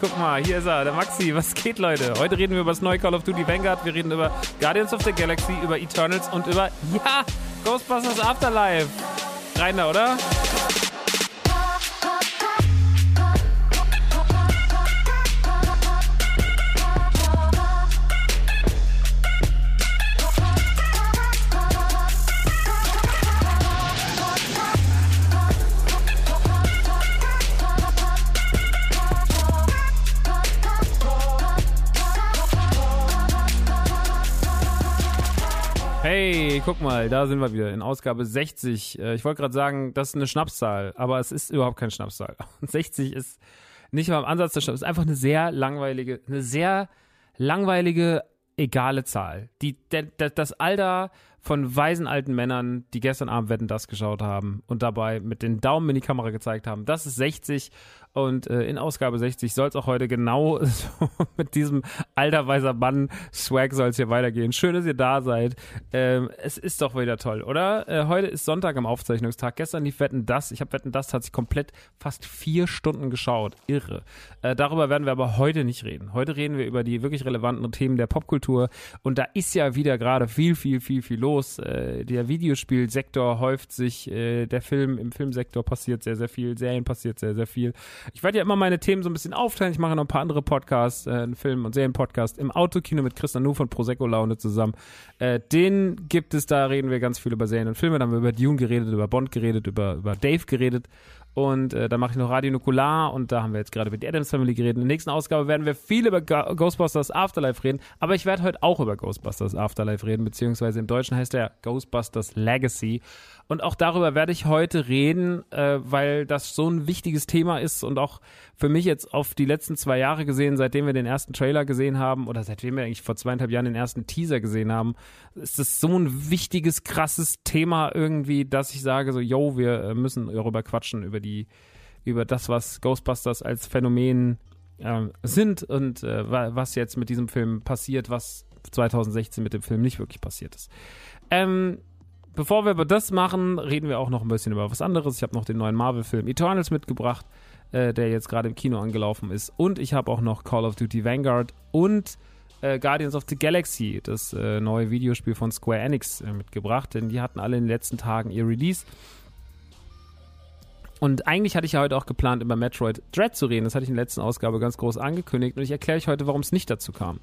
Guck mal, hier ist er, der Maxi. Was geht, Leute? Heute reden wir über das neue Call of Duty Vanguard. Wir reden über Guardians of the Galaxy, über Eternals und über, ja, Ghostbusters Afterlife. Rein da, oder? Hey, guck mal, da sind wir wieder in Ausgabe 60. Äh, Ich wollte gerade sagen, das ist eine Schnapszahl, aber es ist überhaupt keine Schnapszahl. 60 ist nicht mal im Ansatz der Schnaps, es ist einfach eine sehr langweilige, eine sehr langweilige, egale Zahl. Die, der, der, das Alter von weisen alten Männern, die gestern Abend Wetten das geschaut haben und dabei mit den Daumen in die Kamera gezeigt haben. Das ist 60 und äh, in Ausgabe 60 soll es auch heute genau so mit diesem alter weiser Mann Swag soll es hier weitergehen. Schön, dass ihr da seid. Ähm, es ist doch wieder toll, oder? Äh, heute ist Sonntag am Aufzeichnungstag. Gestern lief Wetten das. Ich habe Wetten das tatsächlich komplett fast vier Stunden geschaut. Irre. Äh, darüber werden wir aber heute nicht reden. Heute reden wir über die wirklich relevanten Themen der Popkultur und da ist ja wieder gerade viel, viel, viel, viel los. Äh, der Videospielsektor häuft sich, äh, der Film, im Filmsektor passiert sehr, sehr viel, Serien passiert sehr, sehr viel. Ich werde ja immer meine Themen so ein bisschen aufteilen. Ich mache noch ein paar andere Podcasts, äh, einen Film- und Serienpodcast im Autokino mit Chris Nanu von Prosecco Laune zusammen. Äh, den gibt es, da reden wir ganz viel über Serien und Filme. Da haben wir über Dune geredet, über Bond geredet, über, über Dave geredet. Und äh, dann mache ich noch Radio Nukular und da haben wir jetzt gerade über die Adams Family geredet. In der nächsten Ausgabe werden wir viel über Ghostbusters Afterlife reden, aber ich werde heute auch über Ghostbusters Afterlife reden, beziehungsweise im Deutschen heißt der Ghostbusters Legacy. Und auch darüber werde ich heute reden, äh, weil das so ein wichtiges Thema ist und auch für mich jetzt auf die letzten zwei Jahre gesehen, seitdem wir den ersten Trailer gesehen haben oder seitdem wir eigentlich vor zweieinhalb Jahren den ersten Teaser gesehen haben, ist das so ein wichtiges, krasses Thema irgendwie, dass ich sage so, yo, wir äh, müssen darüber quatschen, über die, über das, was Ghostbusters als Phänomen äh, sind und äh, was jetzt mit diesem Film passiert, was 2016 mit dem Film nicht wirklich passiert ist. Ähm, bevor wir über das machen, reden wir auch noch ein bisschen über was anderes. Ich habe noch den neuen Marvel-Film Eternals mitgebracht, äh, der jetzt gerade im Kino angelaufen ist. Und ich habe auch noch Call of Duty Vanguard und äh, Guardians of the Galaxy, das äh, neue Videospiel von Square Enix, äh, mitgebracht. Denn die hatten alle in den letzten Tagen ihr Release. Und eigentlich hatte ich ja heute auch geplant, über Metroid Dread zu reden. Das hatte ich in der letzten Ausgabe ganz groß angekündigt. Und ich erkläre euch heute, warum es nicht dazu kam.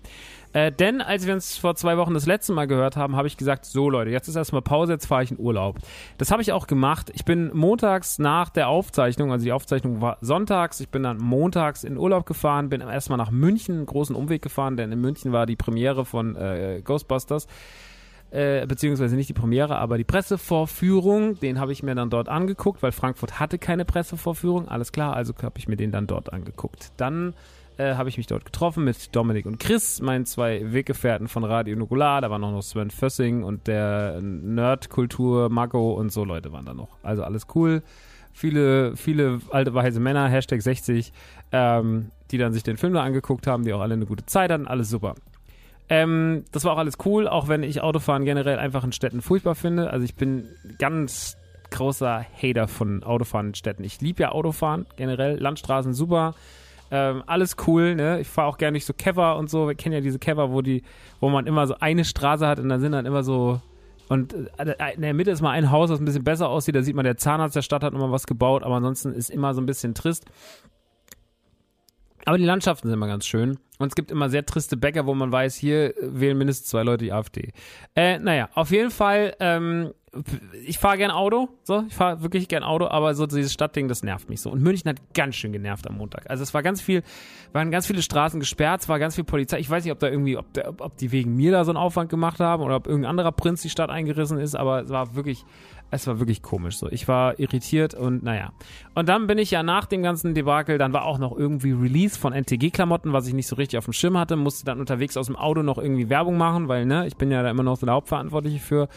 Äh, denn als wir uns vor zwei Wochen das letzte Mal gehört haben, habe ich gesagt, so Leute, jetzt ist erstmal Pause, jetzt fahre ich in Urlaub. Das habe ich auch gemacht. Ich bin montags nach der Aufzeichnung, also die Aufzeichnung war sonntags, ich bin dann montags in Urlaub gefahren, bin erstmal nach München, einen großen Umweg gefahren, denn in München war die Premiere von äh, Ghostbusters äh, beziehungsweise nicht die Premiere, aber die Pressevorführung, den habe ich mir dann dort angeguckt, weil Frankfurt hatte keine Pressevorführung, alles klar, also habe ich mir den dann dort angeguckt. Dann äh, habe ich mich dort getroffen mit Dominik und Chris, meinen zwei Weggefährten von Radio Nukular, da war noch Sven Fössing und der Nerdkultur, Marco und so Leute waren da noch. Also alles cool. Viele, viele alte weise Männer, Hashtag 60, ähm, die dann sich den Film da angeguckt haben, die auch alle eine gute Zeit hatten, alles super. Ähm, das war auch alles cool, auch wenn ich Autofahren generell einfach in Städten furchtbar finde. Also ich bin ganz großer Hater von Autofahren in Städten. Ich liebe ja Autofahren generell, Landstraßen super. Ähm, alles cool, ne? Ich fahre auch gerne durch so Kever und so. Wir kennen ja diese Kever, wo die, wo man immer so eine Straße hat und dann sind dann immer so und äh, in der Mitte ist mal ein Haus, das ein bisschen besser aussieht. Da sieht man, der Zahnarzt der Stadt hat nochmal was gebaut, aber ansonsten ist immer so ein bisschen trist. Aber die Landschaften sind immer ganz schön. Und es gibt immer sehr triste Bäcker, wo man weiß, hier wählen mindestens zwei Leute die AfD. Äh, naja, auf jeden Fall, ähm, ich fahre gern Auto, so, ich fahre wirklich gern Auto, aber so dieses Stadtding, das nervt mich so. Und München hat ganz schön genervt am Montag. Also es war ganz viel, waren ganz viele Straßen gesperrt, es war ganz viel Polizei. Ich weiß nicht, ob da irgendwie, ob, der, ob die wegen mir da so einen Aufwand gemacht haben oder ob irgendein anderer Prinz die Stadt eingerissen ist, aber es war wirklich es war wirklich komisch so. Ich war irritiert und naja. Und dann bin ich ja nach dem ganzen Debakel, dann war auch noch irgendwie Release von NTG-Klamotten, was ich nicht so richtig auf dem Schirm hatte, musste dann unterwegs aus dem Auto noch irgendwie Werbung machen, weil, ne, ich bin ja da immer noch so der Hauptverantwortliche für.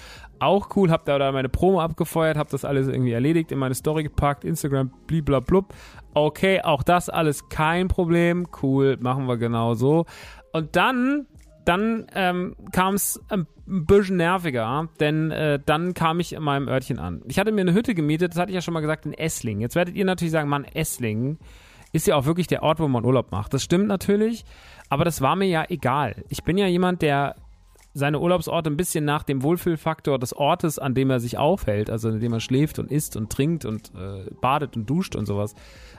Auch cool, hab da, da meine Promo abgefeuert, hab das alles irgendwie erledigt, in meine Story gepackt, Instagram, bliblablub. Okay, auch das alles kein Problem. Cool, machen wir genau so. Und dann dann ähm, kam es ein bisschen nerviger, denn äh, dann kam ich in meinem Örtchen an. Ich hatte mir eine Hütte gemietet, das hatte ich ja schon mal gesagt, in Esslingen. Jetzt werdet ihr natürlich sagen, Mann, Esslingen ist ja auch wirklich der Ort, wo man Urlaub macht. Das stimmt natürlich, aber das war mir ja egal. Ich bin ja jemand, der seine Urlaubsorte ein bisschen nach dem Wohlfühlfaktor des Ortes, an dem er sich aufhält, also in dem er schläft und isst und trinkt und äh, badet und duscht und sowas,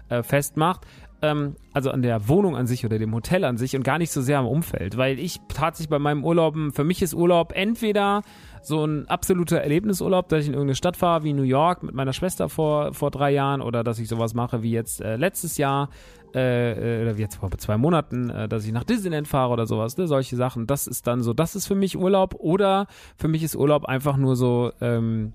äh, festmacht ähm, also an der Wohnung an sich oder dem Hotel an sich und gar nicht so sehr am Umfeld, weil ich tatsächlich bei meinem Urlauben, für mich ist Urlaub entweder so ein absoluter Erlebnisurlaub, dass ich in irgendeine Stadt fahre, wie New York mit meiner Schwester vor, vor drei Jahren oder dass ich sowas mache wie jetzt äh, letztes Jahr äh, äh oder wie jetzt vor zwei Monaten, äh, dass ich nach Disneyland fahre oder sowas, ne, solche Sachen. Das ist dann so, das ist für mich Urlaub oder für mich ist Urlaub einfach nur so, ähm,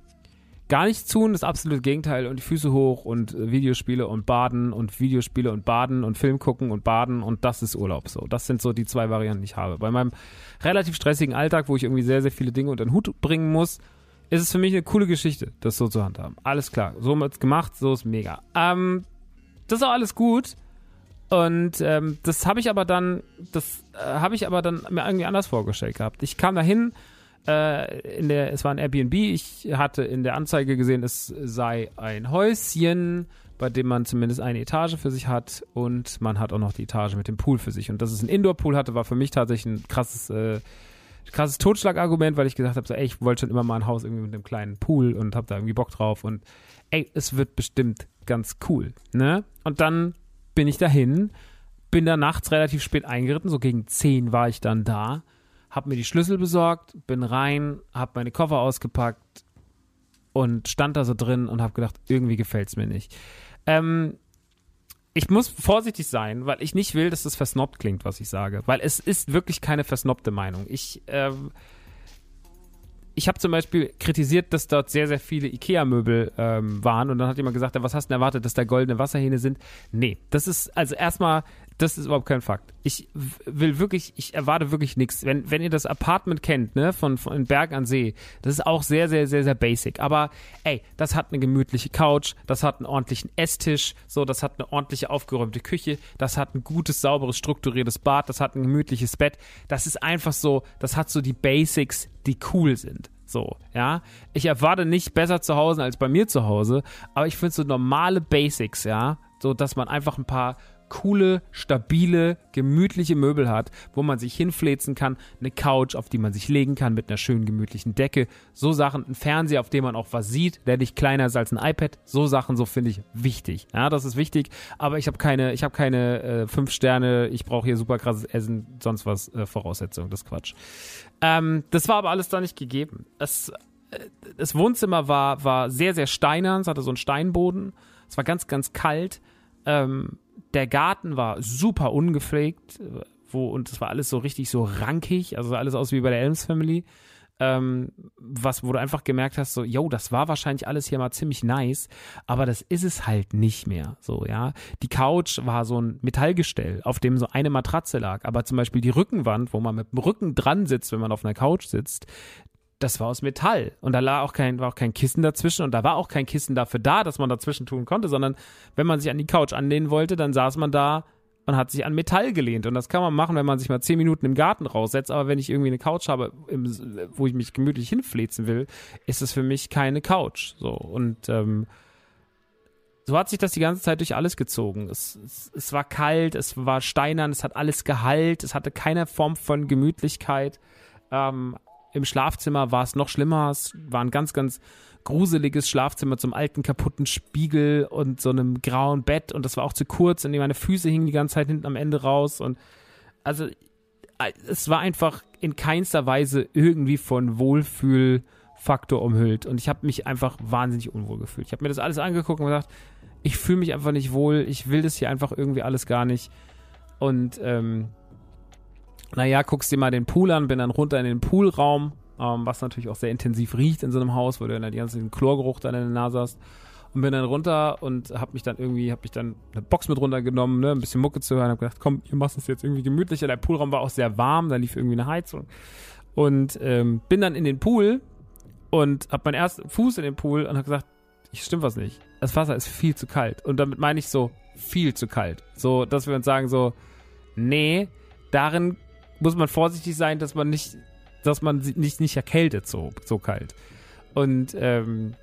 gar nichts tun, das absolute Gegenteil und die Füße hoch und äh, Videospiele und Baden und Videospiele und Baden und Film gucken und Baden und das ist Urlaub so. Das sind so die zwei Varianten, die ich habe. Bei meinem relativ stressigen Alltag, wo ich irgendwie sehr, sehr viele Dinge unter den Hut bringen muss, ist es für mich eine coole Geschichte, das so zu handhaben. Alles klar, so wird's gemacht, so ist mega. Ähm, das ist auch alles gut. Und ähm, das habe ich aber dann, das äh, habe ich aber dann mir irgendwie anders vorgestellt gehabt. Ich kam dahin, äh, in der, es war ein Airbnb. Ich hatte in der Anzeige gesehen, es sei ein Häuschen, bei dem man zumindest eine Etage für sich hat und man hat auch noch die Etage mit dem Pool für sich. Und dass es ein Indoor-Pool hatte, war für mich tatsächlich ein krasses, äh, krasses Totschlagargument, weil ich gesagt habe, so, ey, ich wollte schon immer mal ein Haus irgendwie mit einem kleinen Pool und habe da irgendwie Bock drauf und ey, es wird bestimmt ganz cool, ne? Und dann bin ich dahin, bin da nachts relativ spät eingeritten, so gegen 10 war ich dann da habe mir die Schlüssel besorgt, bin rein, habe meine Koffer ausgepackt und stand da so drin und habe gedacht, irgendwie gefällt es mir nicht. Ähm, ich muss vorsichtig sein, weil ich nicht will, dass das versnobbt klingt, was ich sage. Weil es ist wirklich keine versnobte Meinung. Ich, ähm, ich habe zum Beispiel kritisiert, dass dort sehr, sehr viele Ikea-Möbel ähm, waren und dann hat jemand gesagt, ja, was hast du denn erwartet, dass da goldene Wasserhähne sind? Nee, das ist also erstmal das ist überhaupt kein Fakt. Ich will wirklich, ich erwarte wirklich nichts. Wenn, wenn ihr das Apartment kennt, ne, von, von Berg an See, das ist auch sehr, sehr, sehr, sehr basic. Aber ey, das hat eine gemütliche Couch, das hat einen ordentlichen Esstisch, so, das hat eine ordentliche aufgeräumte Küche, das hat ein gutes, sauberes, strukturiertes Bad, das hat ein gemütliches Bett. Das ist einfach so, das hat so die Basics, die cool sind. So, ja. Ich erwarte nicht besser zu Hause als bei mir zu Hause, aber ich finde so normale Basics, ja. So, dass man einfach ein paar coole, stabile, gemütliche Möbel hat, wo man sich hinfläzen kann, eine Couch, auf die man sich legen kann mit einer schönen gemütlichen Decke, so Sachen, ein Fernseher, auf dem man auch was sieht, der nicht kleiner ist als ein iPad, so Sachen, so finde ich wichtig. Ja, das ist wichtig, aber ich habe keine, ich habe keine äh, fünf Sterne, ich brauche hier super krasses Essen, sonst was äh, Voraussetzungen, das ist Quatsch. Ähm, das war aber alles da nicht gegeben. Es, äh, das Wohnzimmer war, war sehr, sehr steinern, es hatte so einen Steinboden, es war ganz, ganz kalt. Ähm, der Garten war super ungepflegt, wo, und es war alles so richtig so rankig, also alles aus wie bei der Elms Family. Ähm, was, wo du einfach gemerkt hast, so, yo, das war wahrscheinlich alles hier mal ziemlich nice, aber das ist es halt nicht mehr, so, ja. Die Couch war so ein Metallgestell, auf dem so eine Matratze lag, aber zum Beispiel die Rückenwand, wo man mit dem Rücken dran sitzt, wenn man auf einer Couch sitzt, das war aus Metall. Und da lag auch kein, war auch kein Kissen dazwischen und da war auch kein Kissen dafür da, dass man dazwischen tun konnte, sondern wenn man sich an die Couch anlehnen wollte, dann saß man da und hat sich an Metall gelehnt. Und das kann man machen, wenn man sich mal zehn Minuten im Garten raussetzt, aber wenn ich irgendwie eine Couch habe, im, wo ich mich gemütlich hinflezen will, ist es für mich keine Couch, so. Und ähm, so hat sich das die ganze Zeit durch alles gezogen. Es, es, es war kalt, es war steinern, es hat alles Gehalt, es hatte keine Form von Gemütlichkeit. Ähm, im Schlafzimmer war es noch schlimmer. Es war ein ganz, ganz gruseliges Schlafzimmer zum alten kaputten Spiegel und so einem grauen Bett. Und das war auch zu kurz. Und meine Füße hingen die ganze Zeit hinten am Ende raus. Und also äh, es war einfach in keinster Weise irgendwie von Wohlfühlfaktor umhüllt. Und ich habe mich einfach wahnsinnig unwohl gefühlt. Ich habe mir das alles angeguckt und gesagt, ich fühle mich einfach nicht wohl, ich will das hier einfach irgendwie alles gar nicht. Und ähm, naja, guckst dir mal den Pool an, bin dann runter in den Poolraum, ähm, was natürlich auch sehr intensiv riecht in so einem Haus, wo du dann die ganzen Chlorgeruch dann in der Nase hast. Und bin dann runter und hab mich dann irgendwie, hab mich dann eine Box mit runtergenommen, ne, ein bisschen Mucke zu hören, hab gedacht, komm, ihr machst es jetzt irgendwie gemütlicher. Der Poolraum war auch sehr warm, da lief irgendwie eine Heizung. Und ähm, bin dann in den Pool und hab meinen ersten Fuß in den Pool und hab gesagt, ich stimmt was nicht. Das Wasser ist viel zu kalt. Und damit meine ich so, viel zu kalt. So, dass wir uns sagen so, nee, darin muss man vorsichtig sein, dass man nicht, dass man nicht, nicht erkältet so, so kalt. Und ähm,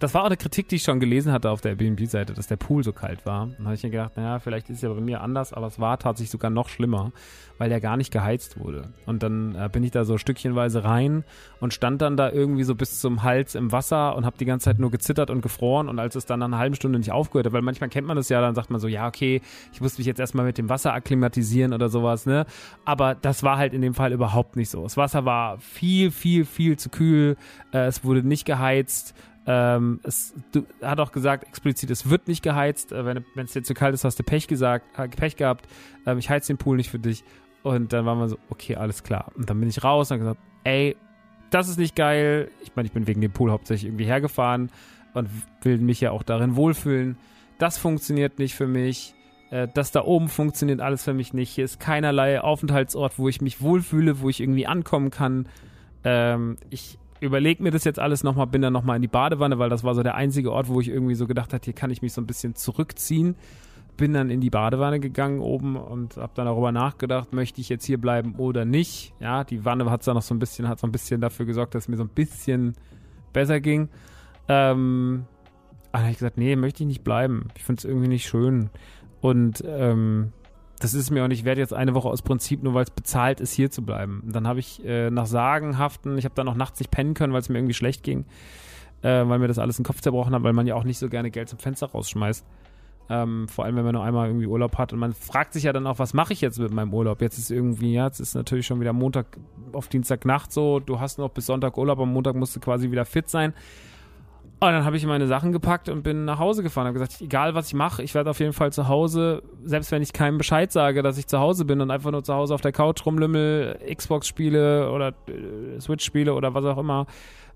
das war auch eine Kritik, die ich schon gelesen hatte auf der Airbnb-Seite, dass der Pool so kalt war. Dann habe ich mir gedacht, naja, vielleicht ist es ja bei mir anders, aber es war tatsächlich sogar noch schlimmer, weil der gar nicht geheizt wurde. Und dann äh, bin ich da so stückchenweise rein und stand dann da irgendwie so bis zum Hals im Wasser und habe die ganze Zeit nur gezittert und gefroren. Und als es dann nach einer halben Stunde nicht aufgehört hat, weil manchmal kennt man das ja, dann sagt man so, ja, okay, ich muss mich jetzt erstmal mit dem Wasser akklimatisieren oder sowas, ne? Aber das war halt in dem Fall überhaupt nicht so. Das Wasser war viel, viel, viel zu kühl. Äh, es wurde nicht geheizt ähm, es du, hat auch gesagt explizit, es wird nicht geheizt. Äh, wenn es dir zu kalt ist, hast du Pech gesagt, Pech gehabt. Ähm, ich heiz den Pool nicht für dich. Und dann war man so, okay, alles klar. Und dann bin ich raus und habe gesagt, ey, das ist nicht geil. Ich meine, ich bin wegen dem Pool hauptsächlich irgendwie hergefahren und will mich ja auch darin wohlfühlen. Das funktioniert nicht für mich. Äh, das da oben funktioniert alles für mich nicht. Hier ist keinerlei Aufenthaltsort, wo ich mich wohlfühle, wo ich irgendwie ankommen kann. Ähm, ich überlege mir das jetzt alles nochmal, bin dann nochmal in die Badewanne, weil das war so der einzige Ort, wo ich irgendwie so gedacht habe, hier kann ich mich so ein bisschen zurückziehen. Bin dann in die Badewanne gegangen oben und habe dann darüber nachgedacht, möchte ich jetzt hier bleiben oder nicht. Ja, die Wanne hat dann noch so ein bisschen, hat so ein bisschen dafür gesorgt, dass es mir so ein bisschen besser ging. Ähm, dann habe ich gesagt, nee, möchte ich nicht bleiben. Ich finde es irgendwie nicht schön. Und ähm, das ist mir auch nicht wert, jetzt eine Woche aus Prinzip, nur weil es bezahlt ist, hier zu bleiben. Dann habe ich äh, nach Sagenhaften, ich habe dann noch nachts nicht pennen können, weil es mir irgendwie schlecht ging, äh, weil mir das alles den Kopf zerbrochen hat, weil man ja auch nicht so gerne Geld zum Fenster rausschmeißt. Ähm, vor allem, wenn man nur einmal irgendwie Urlaub hat. Und man fragt sich ja dann auch, was mache ich jetzt mit meinem Urlaub? Jetzt ist irgendwie, ja, jetzt ist natürlich schon wieder Montag auf Dienstagnacht so, du hast noch bis Sonntag Urlaub, am Montag musst du quasi wieder fit sein. Und dann habe ich meine Sachen gepackt und bin nach Hause gefahren. Habe gesagt, egal was ich mache, ich werde auf jeden Fall zu Hause, selbst wenn ich keinem Bescheid sage, dass ich zu Hause bin und einfach nur zu Hause auf der Couch rumlümmel, Xbox spiele oder äh, Switch spiele oder was auch immer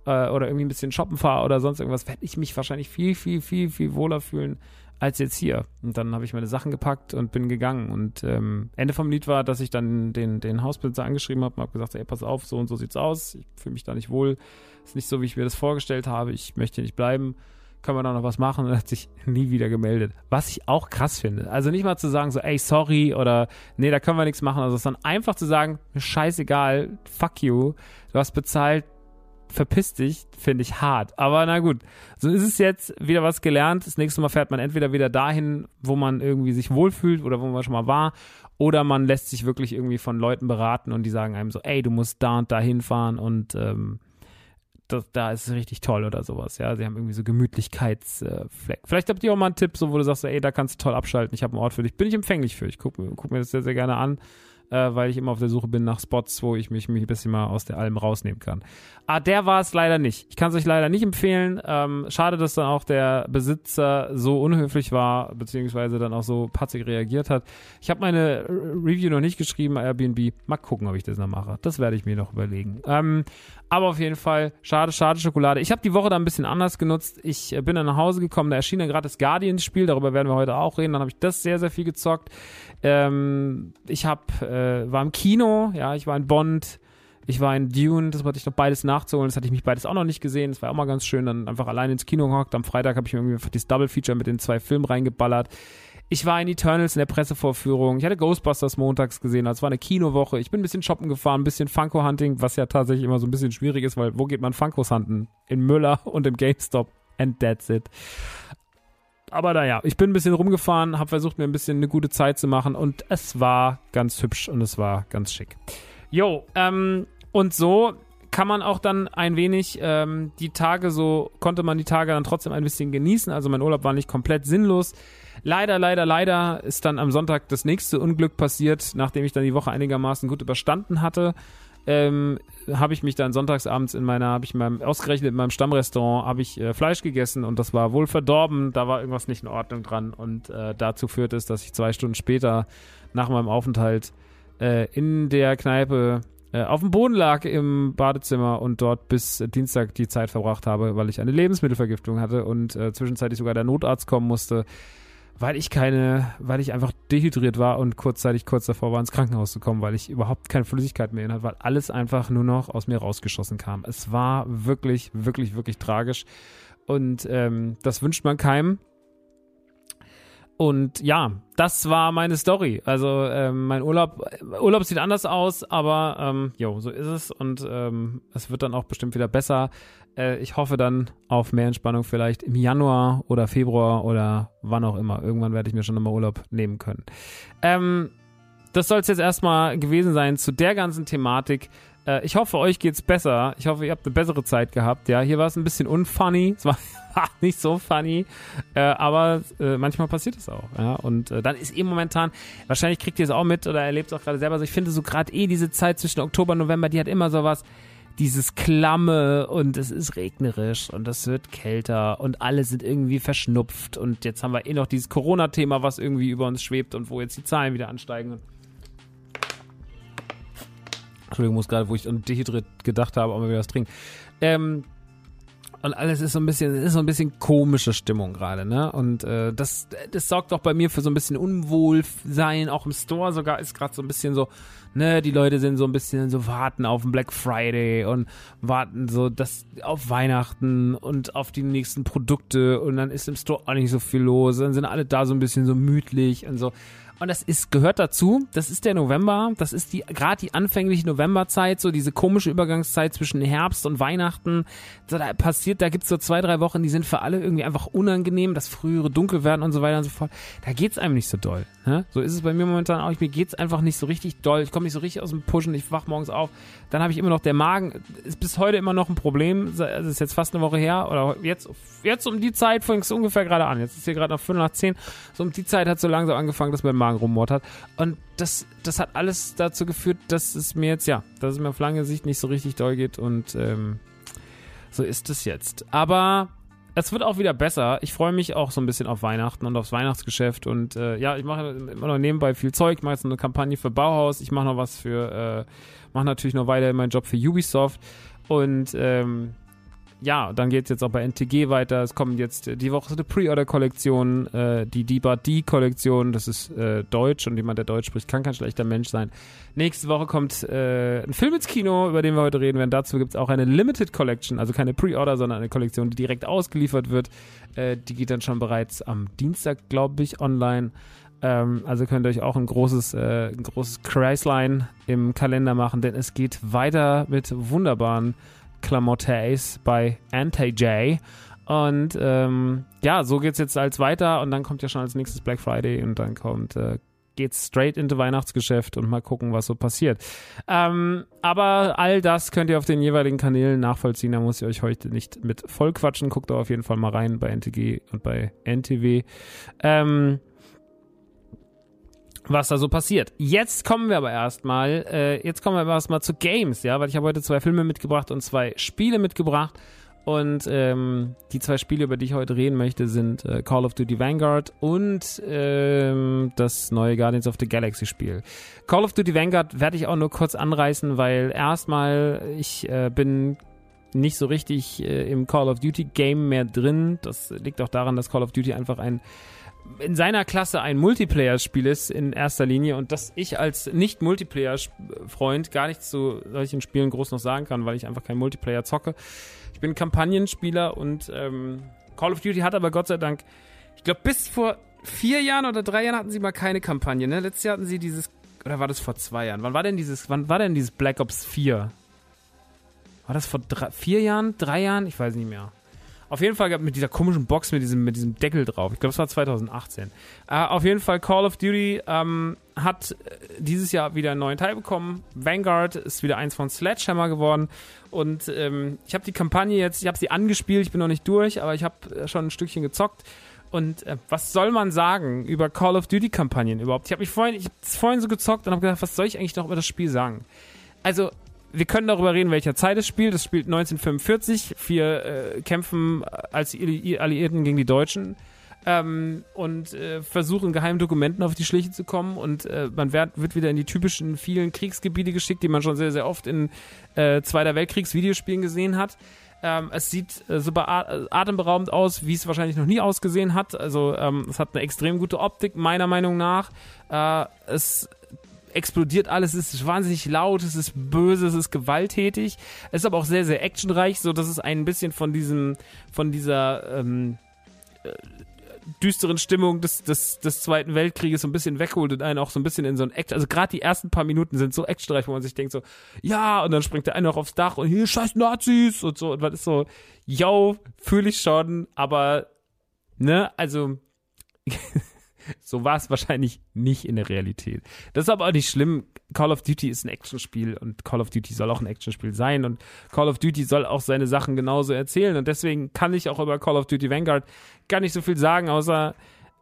äh, oder irgendwie ein bisschen shoppen fahre oder sonst irgendwas, werde ich mich wahrscheinlich viel, viel, viel, viel wohler fühlen als jetzt hier. Und dann habe ich meine Sachen gepackt und bin gegangen. Und ähm, Ende vom Lied war, dass ich dann den, den Hausbesitzer angeschrieben habe und habe gesagt, ey, pass auf, so und so sieht's aus. Ich fühle mich da nicht wohl. Ist nicht so, wie ich mir das vorgestellt habe. Ich möchte nicht bleiben. Können wir da noch was machen? Und er hat sich nie wieder gemeldet. Was ich auch krass finde. Also nicht mal zu sagen so, ey, sorry oder nee, da können wir nichts machen. Also sondern einfach zu sagen, scheißegal, fuck you. Du hast bezahlt, verpiss dich, finde ich hart. Aber na gut, so ist es jetzt wieder was gelernt. Das nächste Mal fährt man entweder wieder dahin, wo man irgendwie sich wohlfühlt oder wo man schon mal war, oder man lässt sich wirklich irgendwie von Leuten beraten und die sagen einem so, ey, du musst da und da hinfahren und ähm, das, da ist es richtig toll oder sowas. Ja, sie haben irgendwie so Gemütlichkeitsfleck. Vielleicht habt ihr auch mal einen Tipp, so wo du sagst, ey, da kannst du toll abschalten. Ich habe einen Ort für dich. Bin ich empfänglich für. Ich gucke guck mir das sehr, sehr gerne an äh, weil ich immer auf der Suche bin nach Spots, wo ich mich, mich ein bisschen mal aus der Alm rausnehmen kann. Ah, der war es leider nicht. Ich kann es euch leider nicht empfehlen. Ähm, schade, dass dann auch der Besitzer so unhöflich war, beziehungsweise dann auch so patzig reagiert hat. Ich habe meine Review noch nicht geschrieben, Airbnb. Mal gucken, ob ich das noch mache. Das werde ich mir noch überlegen. Ähm, aber auf jeden Fall, schade, schade Schokolade. Ich habe die Woche da ein bisschen anders genutzt. Ich äh, bin dann nach Hause gekommen, da erschien dann gerade das Guardians-Spiel, darüber werden wir heute auch reden. Dann habe ich das sehr, sehr viel gezockt. Ähm, ich hab, äh, war im Kino, ja, ich war in Bond, ich war in Dune, das wollte ich noch beides nachzuholen, das hatte ich mich beides auch noch nicht gesehen, das war auch mal ganz schön, dann einfach allein ins Kino gehockt. Am Freitag habe ich mir irgendwie einfach dieses Double Feature mit den zwei Filmen reingeballert. Ich war in Eternals in der Pressevorführung. Ich hatte Ghostbusters montags gesehen. Also es war eine Kinowoche. Ich bin ein bisschen shoppen gefahren, ein bisschen Funko-Hunting, was ja tatsächlich immer so ein bisschen schwierig ist, weil wo geht man Funkos hunten? In Müller und im GameStop. And that's it aber naja, ich bin ein bisschen rumgefahren, habe versucht, mir ein bisschen eine gute Zeit zu machen und es war ganz hübsch und es war ganz schick. Jo, ähm, und so kann man auch dann ein wenig ähm, die Tage so, konnte man die Tage dann trotzdem ein bisschen genießen. Also mein Urlaub war nicht komplett sinnlos. Leider, leider, leider ist dann am Sonntag das nächste Unglück passiert, nachdem ich dann die Woche einigermaßen gut überstanden hatte. Ähm, habe ich mich dann sonntagsabends in meiner, habe ich in meinem, ausgerechnet in meinem Stammrestaurant, habe ich äh, Fleisch gegessen und das war wohl verdorben, da war irgendwas nicht in Ordnung dran und äh, dazu führt es, dass ich zwei Stunden später nach meinem Aufenthalt äh, in der Kneipe äh, auf dem Boden lag im Badezimmer und dort bis Dienstag die Zeit verbracht habe, weil ich eine Lebensmittelvergiftung hatte und äh, zwischenzeitlich sogar der Notarzt kommen musste weil ich keine, weil ich einfach dehydriert war und kurzzeitig kurz davor war, ins Krankenhaus zu kommen, weil ich überhaupt keine Flüssigkeit mehr in hatte, weil alles einfach nur noch aus mir rausgeschossen kam. Es war wirklich, wirklich, wirklich tragisch. Und ähm, das wünscht man keinem. Und ja, das war meine Story. Also ähm, mein Urlaub, Urlaub sieht anders aus, aber ähm, jo, so ist es und ähm, es wird dann auch bestimmt wieder besser. Äh, ich hoffe dann auf mehr Entspannung vielleicht im Januar oder Februar oder wann auch immer. Irgendwann werde ich mir schon nochmal Urlaub nehmen können. Ähm, das soll es jetzt erstmal gewesen sein zu der ganzen Thematik. Äh, ich hoffe, euch geht's besser. Ich hoffe, ihr habt eine bessere Zeit gehabt. Ja, hier war es ein bisschen unfunny. Es war nicht so funny, äh, aber äh, manchmal passiert es auch. Ja? Und äh, dann ist eh momentan, wahrscheinlich kriegt ihr es auch mit oder erlebt es auch gerade selber. Also ich finde so gerade eh diese Zeit zwischen Oktober und November, die hat immer so was dieses Klamme und es ist regnerisch und es wird kälter und alle sind irgendwie verschnupft und jetzt haben wir eh noch dieses Corona-Thema, was irgendwie über uns schwebt und wo jetzt die Zahlen wieder ansteigen. Entschuldigung, muss gerade, wo ich an Dehydrit gedacht habe, mal wieder was trinken. Ähm, und alles ist so ein bisschen, ist so ein bisschen komische Stimmung gerade, ne? Und äh, das, das sorgt auch bei mir für so ein bisschen Unwohlsein. Auch im Store sogar ist gerade so ein bisschen so, ne, die Leute sind so ein bisschen so warten auf den Black Friday und warten so das auf Weihnachten und auf die nächsten Produkte und dann ist im Store auch nicht so viel los. Dann sind alle da so ein bisschen so mütlich und so. Und das ist, gehört dazu. Das ist der November. Das ist die, gerade die anfängliche Novemberzeit, so diese komische Übergangszeit zwischen Herbst und Weihnachten. So, da passiert, da gibt's so zwei, drei Wochen, die sind für alle irgendwie einfach unangenehm, das frühere Dunkelwerden und so weiter und so fort. Da geht's einem nicht so doll. Ne? So ist es bei mir momentan auch. Mir geht's einfach nicht so richtig doll. Ich komme nicht so richtig aus dem Pushen. Ich wach morgens auf. Dann habe ich immer noch der Magen. Ist bis heute immer noch ein Problem. Es ist jetzt fast eine Woche her. Oder jetzt, jetzt um die Zeit fängt es ungefähr gerade an. Jetzt ist hier gerade noch 5 nach 10. So um die Zeit hat so langsam angefangen, dass mein Magen rummottert. Und das, das hat alles dazu geführt, dass es mir jetzt, ja, dass es mir auf lange Sicht nicht so richtig doll geht und ähm, so ist es jetzt. Aber es wird auch wieder besser. Ich freue mich auch so ein bisschen auf Weihnachten und aufs Weihnachtsgeschäft. Und äh, ja, ich mache immer noch nebenbei viel Zeug. Ich mache jetzt eine Kampagne für Bauhaus. Ich mache noch was für, äh, mache natürlich noch weiter meinen Job für Ubisoft. Und ähm, ja, dann geht es jetzt auch bei NTG weiter. Es kommt jetzt die Woche eine Pre-Order-Kollektion, äh, die Diba D-Kollektion. Das ist äh, Deutsch und jemand, der Deutsch spricht, kann kein schlechter Mensch sein. Nächste Woche kommt äh, ein Film ins Kino, über den wir heute reden werden. Dazu gibt es auch eine Limited Collection, also keine Pre-Order, sondern eine Kollektion, die direkt ausgeliefert wird. Äh, die geht dann schon bereits am Dienstag, glaube ich, online. Ähm, also könnt ihr euch auch ein großes, äh, ein großes Kreisline im Kalender machen, denn es geht weiter mit wunderbaren Klamottes bei Anti-J. Und ähm, ja, so geht's jetzt als weiter und dann kommt ja schon als nächstes Black Friday und dann kommt äh, geht's straight into Weihnachtsgeschäft und mal gucken, was so passiert. Ähm, aber all das könnt ihr auf den jeweiligen Kanälen nachvollziehen. Da muss ich euch heute nicht mit voll quatschen. Guckt da auf jeden Fall mal rein bei NTG und bei NTW. Ähm, was da so passiert. Jetzt kommen wir aber erstmal, äh, jetzt kommen wir aber erstmal zu Games, ja, weil ich habe heute zwei Filme mitgebracht und zwei Spiele mitgebracht. Und ähm, die zwei Spiele, über die ich heute reden möchte, sind äh, Call of Duty Vanguard und ähm, das neue Guardians of the Galaxy Spiel. Call of Duty Vanguard werde ich auch nur kurz anreißen, weil erstmal ich äh, bin nicht so richtig äh, im Call of Duty Game mehr drin. Das liegt auch daran, dass Call of Duty einfach ein in seiner Klasse ein Multiplayer-Spiel ist in erster Linie und dass ich als Nicht-Multiplayer-Freund gar nichts zu solchen Spielen groß noch sagen kann, weil ich einfach kein Multiplayer zocke. Ich bin Kampagnenspieler und ähm, Call of Duty hat aber Gott sei Dank, ich glaube bis vor vier Jahren oder drei Jahren hatten sie mal keine Kampagne. Ne? Letztes Jahr hatten sie dieses, oder war das vor zwei Jahren? Wann war denn dieses, wann war denn dieses Black Ops 4? War das vor drei, vier Jahren, drei Jahren? Ich weiß nicht mehr. Auf jeden Fall mit dieser komischen Box mit diesem, mit diesem Deckel drauf. Ich glaube, es war 2018. Äh, auf jeden Fall Call of Duty ähm, hat äh, dieses Jahr wieder einen neuen Teil bekommen. Vanguard ist wieder eins von Sledgehammer geworden. Und ähm, ich habe die Kampagne jetzt, ich habe sie angespielt, ich bin noch nicht durch, aber ich habe äh, schon ein Stückchen gezockt. Und äh, was soll man sagen über Call of Duty Kampagnen überhaupt? Ich habe mich vorhin, vorhin so gezockt und habe gedacht, was soll ich eigentlich noch über das Spiel sagen? Also wir können darüber reden, welcher Zeit es spielt. Es spielt 1945. Wir äh, kämpfen als Alliierten gegen die Deutschen ähm, und äh, versuchen geheimen Dokumenten auf die Schliche zu kommen. Und äh, man wird, wird, wieder in die typischen vielen Kriegsgebiete geschickt, die man schon sehr, sehr oft in äh, Zweiter Weltkriegs-Videospielen gesehen hat. Ähm, es sieht äh, super atemberaubend aus, wie es wahrscheinlich noch nie ausgesehen hat. Also ähm, es hat eine extrem gute Optik, meiner Meinung nach. Äh, es explodiert alles, es ist wahnsinnig laut, es ist böse, es ist gewalttätig. Es ist aber auch sehr, sehr actionreich, so dass es ein bisschen von diesem, von dieser ähm, äh, düsteren Stimmung des, des, des Zweiten Weltkrieges so ein bisschen wegholt und einen auch so ein bisschen in so ein Action. Also gerade die ersten paar Minuten sind so actionreich, wo man sich denkt so, ja, und dann springt der eine noch aufs Dach und hier scheiß Nazis und so. Und man ist so, yo, fühle ich schon, aber, ne, also so war es wahrscheinlich nicht in der Realität. Das ist aber auch nicht schlimm. Call of Duty ist ein Actionspiel und Call of Duty soll auch ein Actionspiel sein und Call of Duty soll auch seine Sachen genauso erzählen und deswegen kann ich auch über Call of Duty Vanguard gar nicht so viel sagen, außer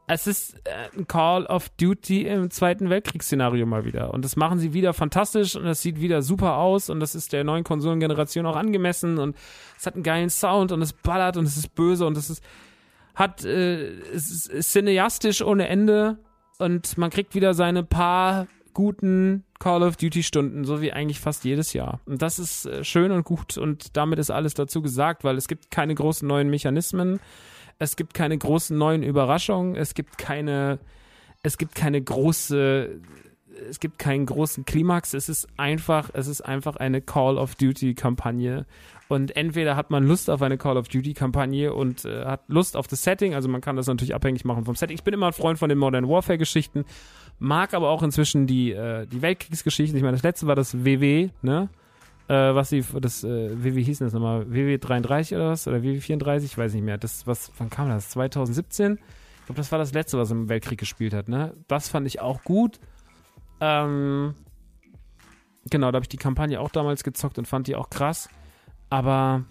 es ist äh, ein Call of Duty im Zweiten Weltkriegsszenario mal wieder. Und das machen sie wieder fantastisch und es sieht wieder super aus und das ist der neuen Konsolengeneration auch angemessen und es hat einen geilen Sound und es ballert und es ist böse und es ist hat äh, cineastisch ohne Ende und man kriegt wieder seine paar guten Call of Duty Stunden, so wie eigentlich fast jedes Jahr. Und das ist äh, schön und gut und damit ist alles dazu gesagt, weil es gibt keine großen neuen Mechanismen, es gibt keine großen neuen Überraschungen, es gibt keine es gibt keine große es gibt keinen großen Klimax, es ist einfach, es ist einfach eine Call of Duty Kampagne und entweder hat man Lust auf eine Call of Duty-Kampagne und äh, hat Lust auf das Setting, also man kann das natürlich abhängig machen vom Setting. Ich bin immer ein Freund von den Modern Warfare-Geschichten, mag aber auch inzwischen die, äh, die Weltkriegsgeschichten. Ich meine, das letzte war das WW, ne? Äh, was sie, das, äh, wie, hieß denn das nochmal? WW 33 oder was? Oder WW 34? Ich weiß nicht mehr. Das, was, wann kam das? 2017? Ich glaube, das war das letzte, was im Weltkrieg gespielt hat, ne? Das fand ich auch gut. Ähm, genau, da habe ich die Kampagne auch damals gezockt und fand die auch krass. Aber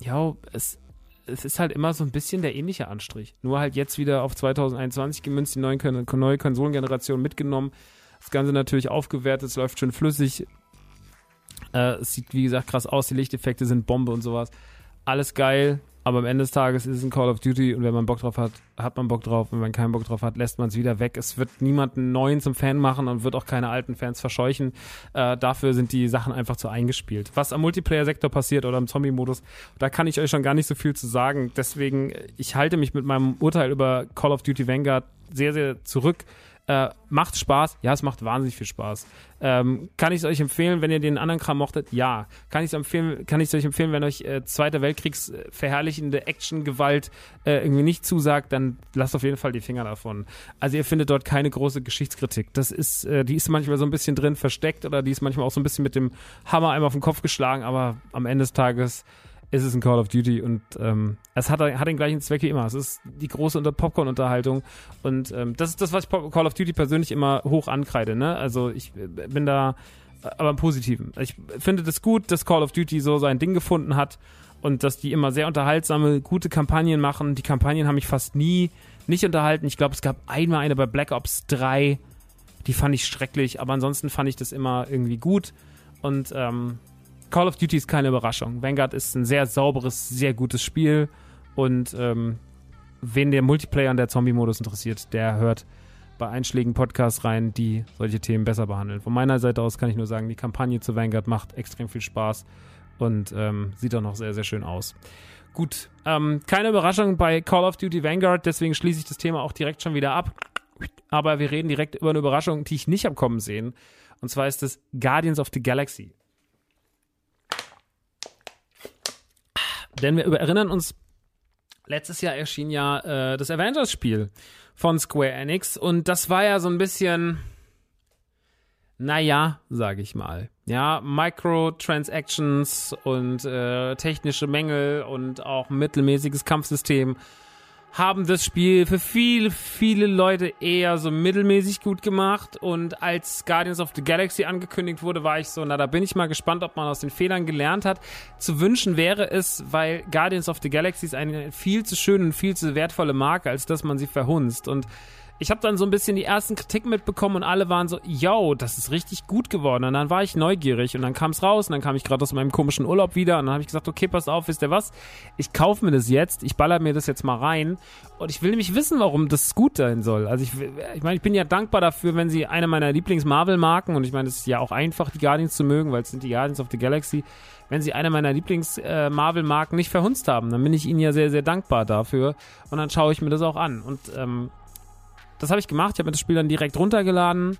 ja, es, es ist halt immer so ein bisschen der ähnliche Anstrich. Nur halt jetzt wieder auf 2021 gemünzt, die neuen, neue Konsolengeneration mitgenommen. Das Ganze natürlich aufgewertet, es läuft schön flüssig. Äh, es sieht, wie gesagt, krass aus, die Lichteffekte sind Bombe und sowas. Alles geil. Aber am Ende des Tages ist es ein Call of Duty und wenn man Bock drauf hat, hat man Bock drauf. Wenn man keinen Bock drauf hat, lässt man es wieder weg. Es wird niemanden neuen zum Fan machen und wird auch keine alten Fans verscheuchen. Äh, dafür sind die Sachen einfach zu eingespielt. Was am Multiplayer-Sektor passiert oder im Zombie-Modus, da kann ich euch schon gar nicht so viel zu sagen. Deswegen, ich halte mich mit meinem Urteil über Call of Duty Vanguard sehr, sehr zurück. Äh, macht Spaß? Ja, es macht wahnsinnig viel Spaß. Ähm, kann ich es euch empfehlen, wenn ihr den anderen Kram mochtet? Ja. Kann ich es empfehlen, kann ich euch empfehlen, wenn euch äh, Zweiter Weltkriegs äh, verherrlichende Actiongewalt äh, irgendwie nicht zusagt, dann lasst auf jeden Fall die Finger davon. Also ihr findet dort keine große Geschichtskritik. Das ist, äh, die ist manchmal so ein bisschen drin versteckt oder die ist manchmal auch so ein bisschen mit dem Hammer einmal auf den Kopf geschlagen, aber am Ende des Tages ist es ein Call of Duty und ähm, es hat, hat den gleichen Zweck wie immer. Es ist die große Popcorn-Unterhaltung und ähm, das ist das, was ich Call of Duty persönlich immer hoch ankreide. Ne? Also ich äh, bin da äh, aber im Positiven. Ich finde das gut, dass Call of Duty so sein Ding gefunden hat und dass die immer sehr unterhaltsame, gute Kampagnen machen. Die Kampagnen haben mich fast nie nicht unterhalten. Ich glaube, es gab einmal eine bei Black Ops 3, die fand ich schrecklich, aber ansonsten fand ich das immer irgendwie gut und ähm, Call of Duty ist keine Überraschung. Vanguard ist ein sehr sauberes, sehr gutes Spiel und ähm, wen der Multiplayer und der Zombie-Modus interessiert, der hört bei einschlägigen Podcasts rein, die solche Themen besser behandeln. Von meiner Seite aus kann ich nur sagen, die Kampagne zu Vanguard macht extrem viel Spaß und ähm, sieht auch noch sehr, sehr schön aus. Gut, ähm, keine Überraschung bei Call of Duty Vanguard, deswegen schließe ich das Thema auch direkt schon wieder ab. Aber wir reden direkt über eine Überraschung, die ich nicht habe kommen sehen. Und zwar ist es Guardians of the Galaxy. Denn wir erinnern uns, letztes Jahr erschien ja äh, das Avengers-Spiel von Square Enix und das war ja so ein bisschen, naja, sage ich mal. Ja, Microtransactions und äh, technische Mängel und auch mittelmäßiges Kampfsystem haben das Spiel für viele, viele Leute eher so mittelmäßig gut gemacht. Und als Guardians of the Galaxy angekündigt wurde, war ich so, na, da bin ich mal gespannt, ob man aus den Fehlern gelernt hat. Zu wünschen wäre es, weil Guardians of the Galaxy ist eine viel zu schöne und viel zu wertvolle Marke, als dass man sie verhunzt. Und ich habe dann so ein bisschen die ersten Kritiken mitbekommen und alle waren so, yo, das ist richtig gut geworden. Und dann war ich neugierig und dann kam es raus und dann kam ich gerade aus meinem komischen Urlaub wieder und dann habe ich gesagt, okay, pass auf, wisst ihr was? Ich kaufe mir das jetzt, ich baller mir das jetzt mal rein und ich will nämlich wissen, warum das gut sein soll. Also ich, ich meine, ich bin ja dankbar dafür, wenn sie eine meiner Lieblings-Marvel-Marken und ich meine, es ist ja auch einfach, die Guardians zu mögen, weil es sind die Guardians of the Galaxy, wenn sie eine meiner Lieblings-Marvel-Marken äh, nicht verhunzt haben, dann bin ich ihnen ja sehr, sehr dankbar dafür und dann schaue ich mir das auch an und ähm, das habe ich gemacht. Ich habe mir das Spiel dann direkt runtergeladen,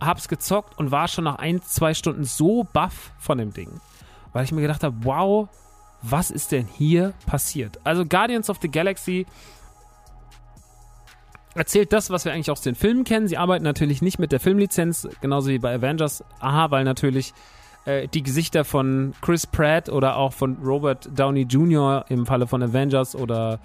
hab's gezockt und war schon nach ein, zwei Stunden so baff von dem Ding. Weil ich mir gedacht habe, wow, was ist denn hier passiert? Also Guardians of the Galaxy erzählt das, was wir eigentlich aus den Filmen kennen. Sie arbeiten natürlich nicht mit der Filmlizenz, genauso wie bei Avengers. Aha, weil natürlich äh, die Gesichter von Chris Pratt oder auch von Robert Downey Jr. im Falle von Avengers oder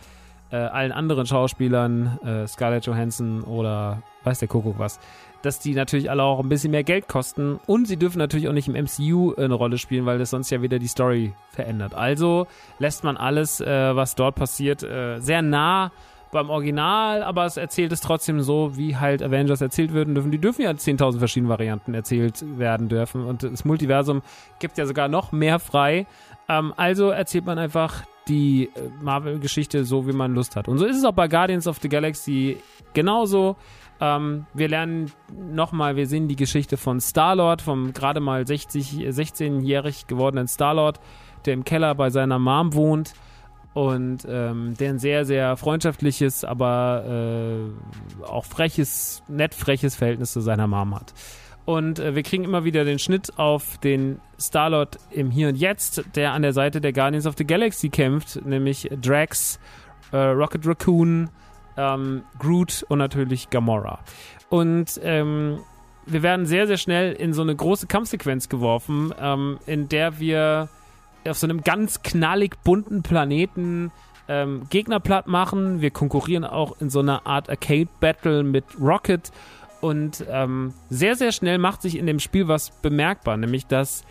äh, allen anderen Schauspielern, äh, Scarlett Johansson oder weiß der Kuckuck was, dass die natürlich alle auch ein bisschen mehr Geld kosten und sie dürfen natürlich auch nicht im MCU eine Rolle spielen, weil das sonst ja wieder die Story verändert. Also lässt man alles, äh, was dort passiert, äh, sehr nah beim Original, aber es erzählt es trotzdem so, wie halt Avengers erzählt werden dürfen. Die dürfen ja 10.000 verschiedene Varianten erzählt werden dürfen und das Multiversum gibt ja sogar noch mehr frei. Ähm, also erzählt man einfach die äh, Marvel-Geschichte so, wie man Lust hat. Und so ist es auch bei Guardians of the Galaxy genauso. Ähm, wir lernen nochmal, wir sehen die Geschichte von Star-Lord, vom gerade mal 60, 16-jährig gewordenen Star-Lord, der im Keller bei seiner Mom wohnt und ähm, der ein sehr, sehr freundschaftliches, aber äh, auch freches, nett freches Verhältnis zu seiner Mom hat. Und äh, wir kriegen immer wieder den Schnitt auf den Starlord im Hier und Jetzt, der an der Seite der Guardians of the Galaxy kämpft, nämlich Drax, äh, Rocket Raccoon, ähm, Groot und natürlich Gamora. Und ähm, wir werden sehr, sehr schnell in so eine große Kampfsequenz geworfen, ähm, in der wir auf so einem ganz knallig bunten Planeten ähm, Gegner platt machen. Wir konkurrieren auch in so einer Art Arcade-Battle mit Rocket und ähm, sehr, sehr schnell macht sich in dem Spiel was bemerkbar, nämlich dass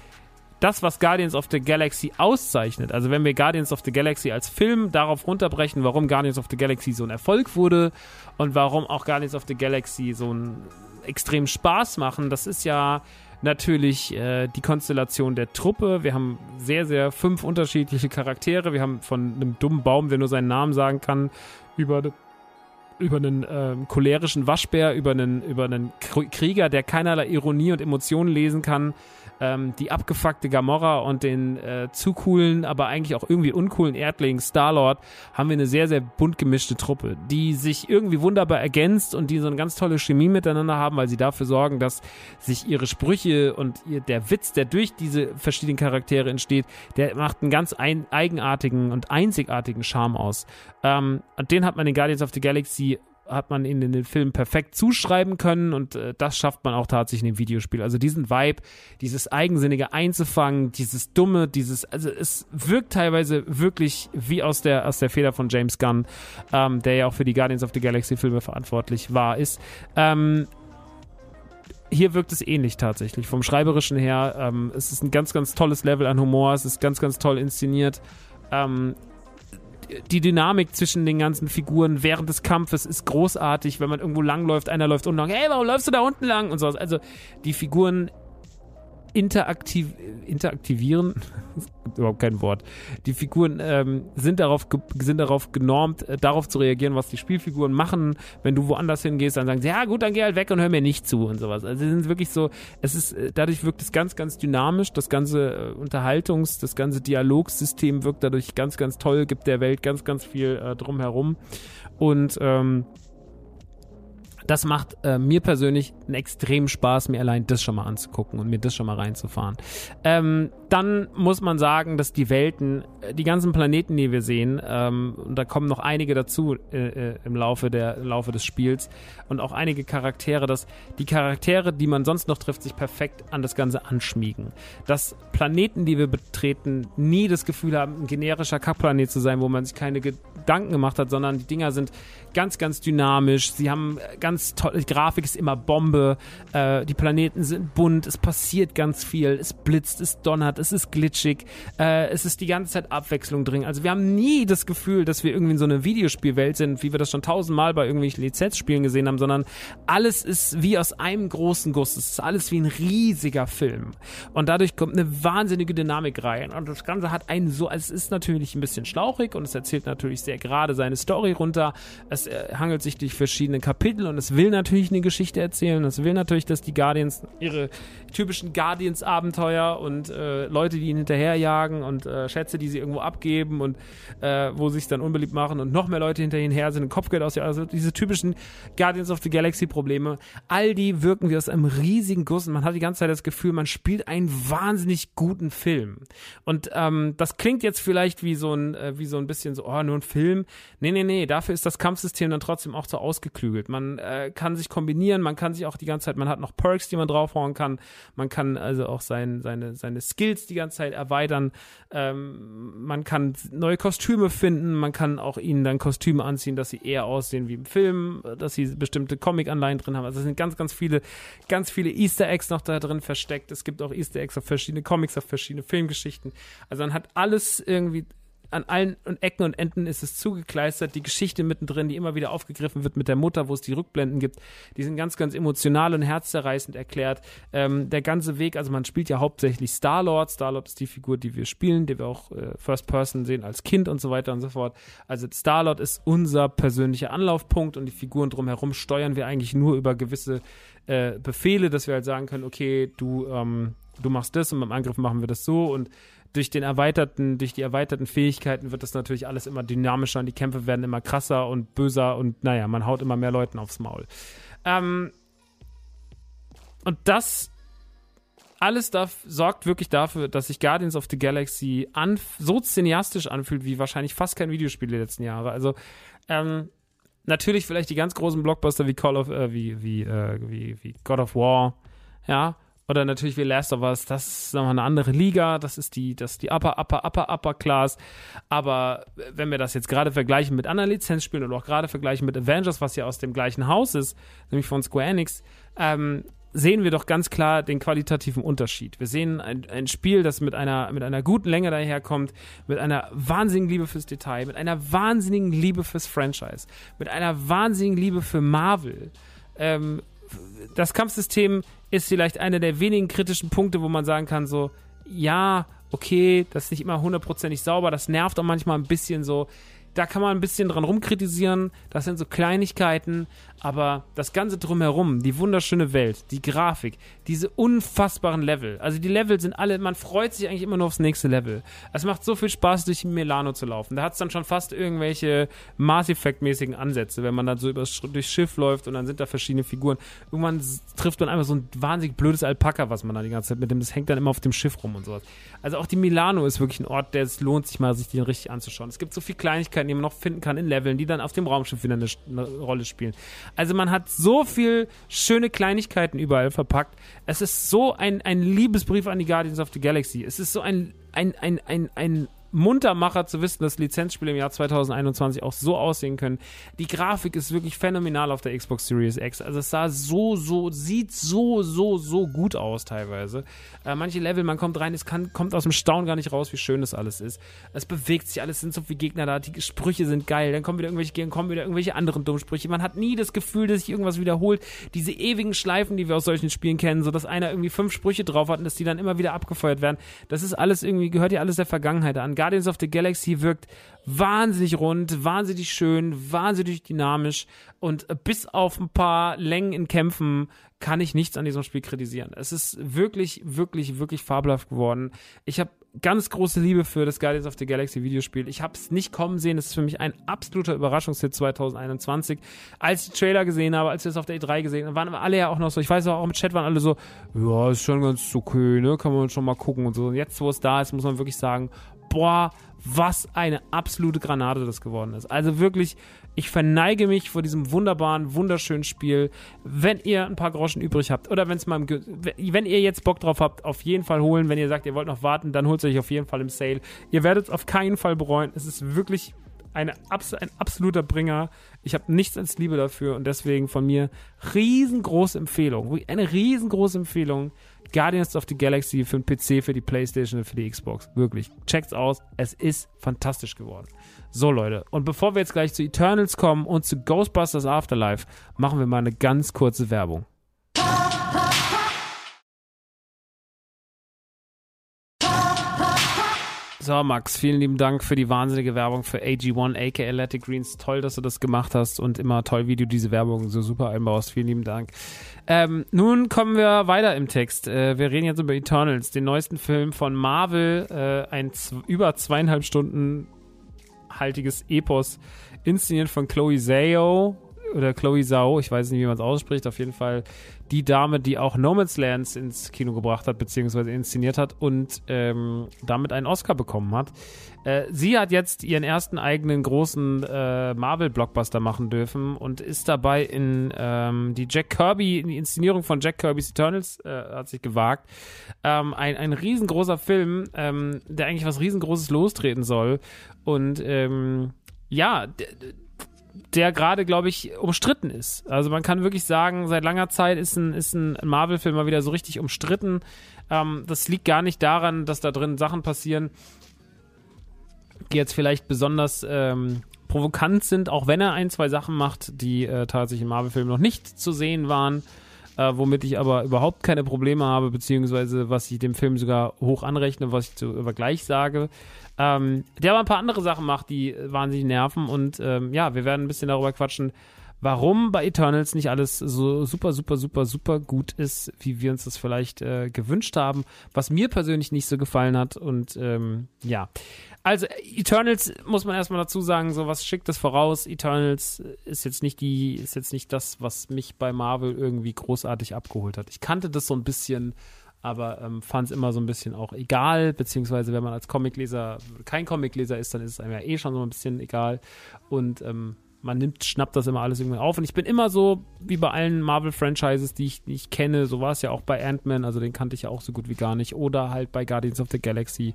das, was Guardians of the Galaxy auszeichnet, also wenn wir Guardians of the Galaxy als Film darauf runterbrechen, warum Guardians of the Galaxy so ein Erfolg wurde und warum auch Guardians of the Galaxy so einen extrem Spaß machen, das ist ja natürlich äh, die Konstellation der Truppe. Wir haben sehr, sehr fünf unterschiedliche Charaktere. Wir haben von einem dummen Baum, der nur seinen Namen sagen kann, über über einen ähm, cholerischen Waschbär, über einen, über einen Krieger, der keinerlei Ironie und Emotionen lesen kann, ähm, die abgefuckte Gamora und den äh, zu coolen, aber eigentlich auch irgendwie uncoolen Erdling Starlord haben wir eine sehr, sehr bunt gemischte Truppe, die sich irgendwie wunderbar ergänzt und die so eine ganz tolle Chemie miteinander haben, weil sie dafür sorgen, dass sich ihre Sprüche und ihr, der Witz, der durch diese verschiedenen Charaktere entsteht, der macht einen ganz ein, eigenartigen und einzigartigen Charme aus. Ähm, und den hat man in Guardians of the Galaxy hat man in den Film perfekt zuschreiben können und äh, das schafft man auch tatsächlich in dem Videospiel. Also diesen Vibe, dieses eigensinnige einzufangen, dieses dumme, dieses, also es wirkt teilweise wirklich wie aus der aus der Feder von James Gunn, ähm, der ja auch für die Guardians of the Galaxy Filme verantwortlich war, ist. Ähm, hier wirkt es ähnlich tatsächlich. Vom Schreiberischen her, ähm, es ist ein ganz, ganz tolles Level an Humor, es ist ganz, ganz toll inszeniert. Ähm, die Dynamik zwischen den ganzen Figuren während des Kampfes ist großartig, wenn man irgendwo langläuft, einer läuft unten lang, hey, warum läufst du da unten lang und sowas. Also die Figuren interaktiv, interaktivieren, es gibt überhaupt kein Wort. Die Figuren ähm, sind, darauf sind darauf genormt, äh, darauf zu reagieren, was die Spielfiguren machen. Wenn du woanders hingehst, dann sagen sie, ja gut, dann geh halt weg und hör mir nicht zu und sowas. Also sie sind wirklich so, es ist, äh, dadurch wirkt es ganz, ganz dynamisch. Das ganze äh, Unterhaltungs-, das ganze Dialogsystem wirkt dadurch ganz, ganz toll, gibt der Welt ganz, ganz viel äh, drumherum. Und ähm, das macht äh, mir persönlich einen extremen Spaß, mir allein das schon mal anzugucken und mir das schon mal reinzufahren. Ähm, dann muss man sagen, dass die Welten, äh, die ganzen Planeten, die wir sehen, ähm, und da kommen noch einige dazu äh, äh, im Laufe der im Laufe des Spiels und auch einige Charaktere, dass die Charaktere, die man sonst noch trifft, sich perfekt an das Ganze anschmiegen. Dass Planeten, die wir betreten, nie das Gefühl haben, ein generischer Kackplanet zu sein, wo man sich keine Gedanken gemacht hat, sondern die Dinger sind ganz, ganz dynamisch. Sie haben ganz tolle Grafik, ist immer Bombe. Äh, die Planeten sind bunt, es passiert ganz viel, es blitzt, es donnert, es ist glitschig, äh, es ist die ganze Zeit Abwechslung drin. Also wir haben nie das Gefühl, dass wir irgendwie in so einer Videospielwelt sind, wie wir das schon tausendmal bei irgendwelchen Lizenzspielen gesehen haben, sondern alles ist wie aus einem großen Guss. Es ist alles wie ein riesiger Film. Und dadurch kommt eine wahnsinnige Dynamik rein. Und das Ganze hat einen so, also es ist natürlich ein bisschen schlauchig und es erzählt natürlich sehr gerade seine Story runter. Es äh, hangelt sich durch verschiedene Kapitel und es will natürlich eine Geschichte erzählen. Es will natürlich, dass die Guardians ihre typischen Guardians-Abenteuer und äh, Leute, die ihnen hinterherjagen und äh, Schätze, die sie irgendwo abgeben und äh, wo sie sich dann unbeliebt machen und noch mehr Leute hinter ihnen her sind und Kopfgeld aus, also diese typischen Guardians of the Galaxy-Probleme, all die wirken wie aus einem riesigen Guss und man hat die ganze Zeit das Gefühl, man spielt einen wahnsinnig guten Film. Und ähm, das klingt jetzt vielleicht wie so ein, äh, wie so ein bisschen so, oh, nur ein Film. Nee, nee, nee, dafür ist das Kampfsystem System dann trotzdem auch so ausgeklügelt. Man äh, kann sich kombinieren, man kann sich auch die ganze Zeit, man hat noch Perks, die man draufhauen kann. Man kann also auch sein, seine, seine Skills die ganze Zeit erweitern. Ähm, man kann neue Kostüme finden, man kann auch ihnen dann Kostüme anziehen, dass sie eher aussehen wie im Film, dass sie bestimmte Comic-Anleihen drin haben. Also es sind ganz, ganz viele, ganz viele Easter Eggs noch da drin versteckt. Es gibt auch Easter Eggs auf verschiedene Comics, auf verschiedene Filmgeschichten. Also man hat alles irgendwie an allen Ecken und Enden ist es zugekleistert. Die Geschichte mittendrin, die immer wieder aufgegriffen wird mit der Mutter, wo es die Rückblenden gibt, die sind ganz, ganz emotional und herzzerreißend erklärt. Ähm, der ganze Weg, also man spielt ja hauptsächlich Star-Lord. Star-Lord ist die Figur, die wir spielen, die wir auch äh, First Person sehen als Kind und so weiter und so fort. Also Star-Lord ist unser persönlicher Anlaufpunkt und die Figuren drumherum steuern wir eigentlich nur über gewisse äh, Befehle, dass wir halt sagen können, okay, du, ähm, du machst das und beim Angriff machen wir das so und durch den erweiterten, durch die erweiterten Fähigkeiten wird das natürlich alles immer dynamischer und die Kämpfe werden immer krasser und böser und naja, man haut immer mehr Leuten aufs Maul. Ähm, und das alles darf, sorgt wirklich dafür, dass sich Guardians of the Galaxy so cineastisch anfühlt wie wahrscheinlich fast kein Videospiel der letzten Jahre. Also ähm, natürlich vielleicht die ganz großen Blockbuster wie Call of äh, wie wie, äh, wie wie God of War, ja, oder natürlich wie Last of Us, das ist nochmal eine andere Liga, das ist die, das ist die Upper, Upper, Upper, Upper Class. Aber wenn wir das jetzt gerade vergleichen mit anderen Lizenzspielen oder auch gerade vergleichen mit Avengers, was ja aus dem gleichen Haus ist, nämlich von Square Enix, ähm, sehen wir doch ganz klar den qualitativen Unterschied. Wir sehen ein, ein Spiel, das mit einer, mit einer guten Länge daherkommt, mit einer wahnsinnigen Liebe fürs Detail, mit einer wahnsinnigen Liebe fürs Franchise, mit einer wahnsinnigen Liebe für Marvel. Ähm, das Kampfsystem ist vielleicht einer der wenigen kritischen Punkte, wo man sagen kann, so, ja, okay, das ist nicht immer hundertprozentig sauber, das nervt auch manchmal ein bisschen so. Da kann man ein bisschen dran rumkritisieren. Das sind so Kleinigkeiten. Aber das Ganze drumherum, die wunderschöne Welt, die Grafik, diese unfassbaren Level. Also die Level sind alle, man freut sich eigentlich immer nur aufs nächste Level. Es macht so viel Spaß, durch Milano zu laufen. Da hat es dann schon fast irgendwelche Mass Effect-mäßigen Ansätze, wenn man dann so übers, durchs Schiff läuft und dann sind da verschiedene Figuren. Irgendwann trifft man einfach so ein wahnsinnig blödes Alpaka, was man da die ganze Zeit mit dem, das hängt dann immer auf dem Schiff rum und sowas. Also auch die Milano ist wirklich ein Ort, der es lohnt, sich mal sich den richtig anzuschauen. Es gibt so viele Kleinigkeiten, die man noch finden kann in Leveln, die dann auf dem Raumschiff wieder eine, eine Rolle spielen. Also man hat so viel schöne Kleinigkeiten überall verpackt. Es ist so ein, ein Liebesbrief an die Guardians of the Galaxy. Es ist so ein, ein, ein, ein, ein Muntermacher zu wissen, dass Lizenzspiele im Jahr 2021 auch so aussehen können. Die Grafik ist wirklich phänomenal auf der Xbox Series X. Also es sah so, so, sieht so, so, so gut aus teilweise. Äh, manche Level, man kommt rein, es kann, kommt aus dem Staunen gar nicht raus, wie schön das alles ist. Es bewegt sich alles, sind so viele Gegner da, die Sprüche sind geil, dann kommen wieder irgendwelche Gegner, kommen wieder irgendwelche anderen Dummsprüche. Man hat nie das Gefühl, dass sich irgendwas wiederholt. Diese ewigen Schleifen, die wir aus solchen Spielen kennen, so dass einer irgendwie fünf Sprüche drauf hat und dass die dann immer wieder abgefeuert werden. Das ist alles irgendwie, gehört ja alles der Vergangenheit an. Guardians of the Galaxy wirkt wahnsinnig rund, wahnsinnig schön, wahnsinnig dynamisch und bis auf ein paar Längen in Kämpfen kann ich nichts an diesem Spiel kritisieren. Es ist wirklich, wirklich, wirklich fabelhaft geworden. Ich habe ganz große Liebe für das Guardians of the Galaxy Videospiel. Ich habe es nicht kommen sehen. Es ist für mich ein absoluter Überraschungshit 2021. Als ich die Trailer gesehen habe, als wir es auf der E3 gesehen haben, waren alle ja auch noch so, ich weiß auch, im Chat waren alle so, ja, ist schon ganz okay, ne, kann man schon mal gucken und so. Und jetzt, wo es da ist, muss man wirklich sagen, boah, was eine absolute Granate das geworden ist. Also wirklich, ich verneige mich vor diesem wunderbaren, wunderschönen Spiel. Wenn ihr ein paar Groschen übrig habt oder wenn es mal, wenn ihr jetzt Bock drauf habt, auf jeden Fall holen. Wenn ihr sagt, ihr wollt noch warten, dann holt es euch auf jeden Fall im Sale. Ihr werdet es auf keinen Fall bereuen. Es ist wirklich eine, ein absoluter Bringer. Ich habe nichts als Liebe dafür und deswegen von mir riesengroße Empfehlung. Eine riesengroße Empfehlung. Guardians of the Galaxy für den PC, für die Playstation und für die Xbox. Wirklich. Checkt's aus. Es ist fantastisch geworden. So, Leute. Und bevor wir jetzt gleich zu Eternals kommen und zu Ghostbusters Afterlife, machen wir mal eine ganz kurze Werbung. So, Max, vielen lieben Dank für die wahnsinnige Werbung für AG1, aka Athletic Greens. Toll, dass du das gemacht hast und immer toll, wie du diese Werbung so super einbaust. Vielen lieben Dank. Ähm, nun kommen wir weiter im Text. Äh, wir reden jetzt über Eternals, den neuesten Film von Marvel. Äh, ein über zweieinhalb Stunden haltiges Epos, inszeniert von Chloe Zhao oder Chloe Zhao, ich weiß nicht, wie man es ausspricht, auf jeden Fall die Dame, die auch Nomadslands ins Kino gebracht hat, beziehungsweise inszeniert hat und ähm, damit einen Oscar bekommen hat. Äh, sie hat jetzt ihren ersten eigenen großen äh, Marvel-Blockbuster machen dürfen und ist dabei in ähm, die Jack Kirby, in die Inszenierung von Jack Kirby's Eternals äh, hat sich gewagt. Ähm, ein, ein riesengroßer Film, ähm, der eigentlich was riesengroßes lostreten soll und ähm, ja, der gerade, glaube ich, umstritten ist. Also man kann wirklich sagen, seit langer Zeit ist ein, ist ein Marvel-Film mal wieder so richtig umstritten. Ähm, das liegt gar nicht daran, dass da drin Sachen passieren, die jetzt vielleicht besonders ähm, provokant sind, auch wenn er ein, zwei Sachen macht, die äh, tatsächlich im Marvel-Film noch nicht zu sehen waren. Äh, womit ich aber überhaupt keine Probleme habe, beziehungsweise was ich dem Film sogar hoch anrechne, was ich zu, aber gleich sage. Ähm, der aber ein paar andere Sachen macht, die wahnsinnig nerven. Und ähm, ja, wir werden ein bisschen darüber quatschen, warum bei Eternals nicht alles so super, super, super, super gut ist, wie wir uns das vielleicht äh, gewünscht haben, was mir persönlich nicht so gefallen hat. Und ähm, ja. Also, Eternals muss man erstmal dazu sagen, so was schickt es voraus. Eternals ist jetzt nicht die, ist jetzt nicht das, was mich bei Marvel irgendwie großartig abgeholt hat. Ich kannte das so ein bisschen aber ähm, fand es immer so ein bisschen auch egal, beziehungsweise wenn man als Comicleser kein Comicleser ist, dann ist es einem ja eh schon so ein bisschen egal und ähm, man nimmt, schnappt das immer alles irgendwie auf und ich bin immer so, wie bei allen Marvel-Franchises, die ich nicht kenne, so war es ja auch bei Ant-Man, also den kannte ich ja auch so gut wie gar nicht, oder halt bei Guardians of the Galaxy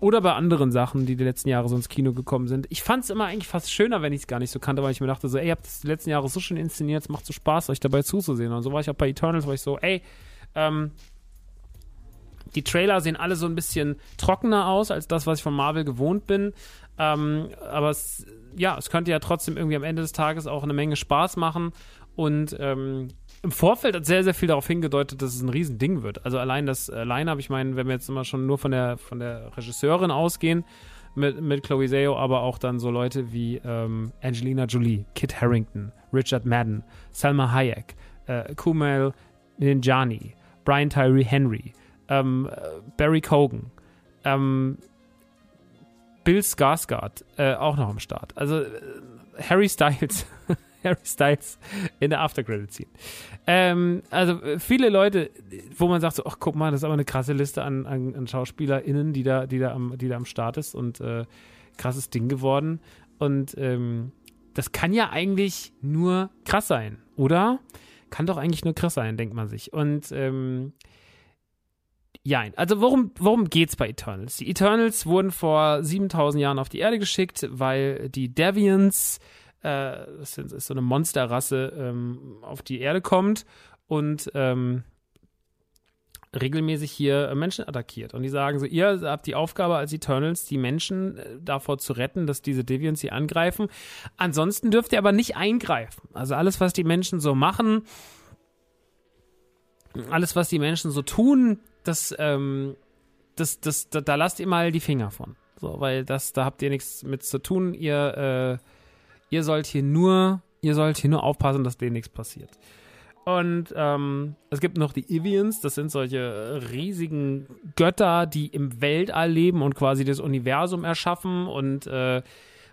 oder bei anderen Sachen, die die letzten Jahre so ins Kino gekommen sind. Ich fand es immer eigentlich fast schöner, wenn ich es gar nicht so kannte, weil ich mir dachte so, ey, ihr habt das die letzten Jahre so schön inszeniert, es macht so Spaß, euch dabei zuzusehen. Und so war ich auch bei Eternals, wo ich so, ey, ähm, die Trailer sehen alle so ein bisschen trockener aus als das, was ich von Marvel gewohnt bin. Ähm, aber es, ja, es könnte ja trotzdem irgendwie am Ende des Tages auch eine Menge Spaß machen. Und ähm, im Vorfeld hat sehr, sehr viel darauf hingedeutet, dass es ein Riesending wird. Also allein das äh, Line-Up, ich meine, wenn wir jetzt immer schon nur von der, von der Regisseurin ausgehen, mit, mit Chloe Zhao, aber auch dann so Leute wie ähm, Angelina Jolie, Kit Harrington, Richard Madden, Salma Hayek, äh, Kumail Ninjani, Brian Tyree Henry, ähm, Barry Cogan, ähm, Bill Skarsgård, äh, auch noch am Start. Also äh, Harry Styles Harry Styles in der Aftercredit-Scene. Ähm, also äh, viele Leute, wo man sagt so, ach guck mal, das ist aber eine krasse Liste an, an, an SchauspielerInnen, die da, die, da am, die da am Start ist und äh, krasses Ding geworden. Und ähm, das kann ja eigentlich nur krass sein, oder? Kann doch eigentlich nur krass sein, denkt man sich. Und ähm, ja, also worum, worum geht's bei Eternals? Die Eternals wurden vor 7000 Jahren auf die Erde geschickt, weil die Deviants äh, das ist so eine Monsterrasse, ähm, auf die Erde kommt und ähm, regelmäßig hier Menschen attackiert. Und die sagen so, ihr habt die Aufgabe als Eternals, die Menschen äh, davor zu retten, dass diese Deviants sie angreifen. Ansonsten dürft ihr aber nicht eingreifen. Also alles, was die Menschen so machen, alles, was die Menschen so tun, das, ähm, das, das, da, da lasst ihr mal die Finger von. So, weil das, da habt ihr nichts mit zu tun. Ihr, äh, ihr sollt hier nur, ihr sollt hier nur aufpassen, dass denen nichts passiert. Und ähm, es gibt noch die Ivians, das sind solche riesigen Götter, die im Weltall leben und quasi das Universum erschaffen und äh,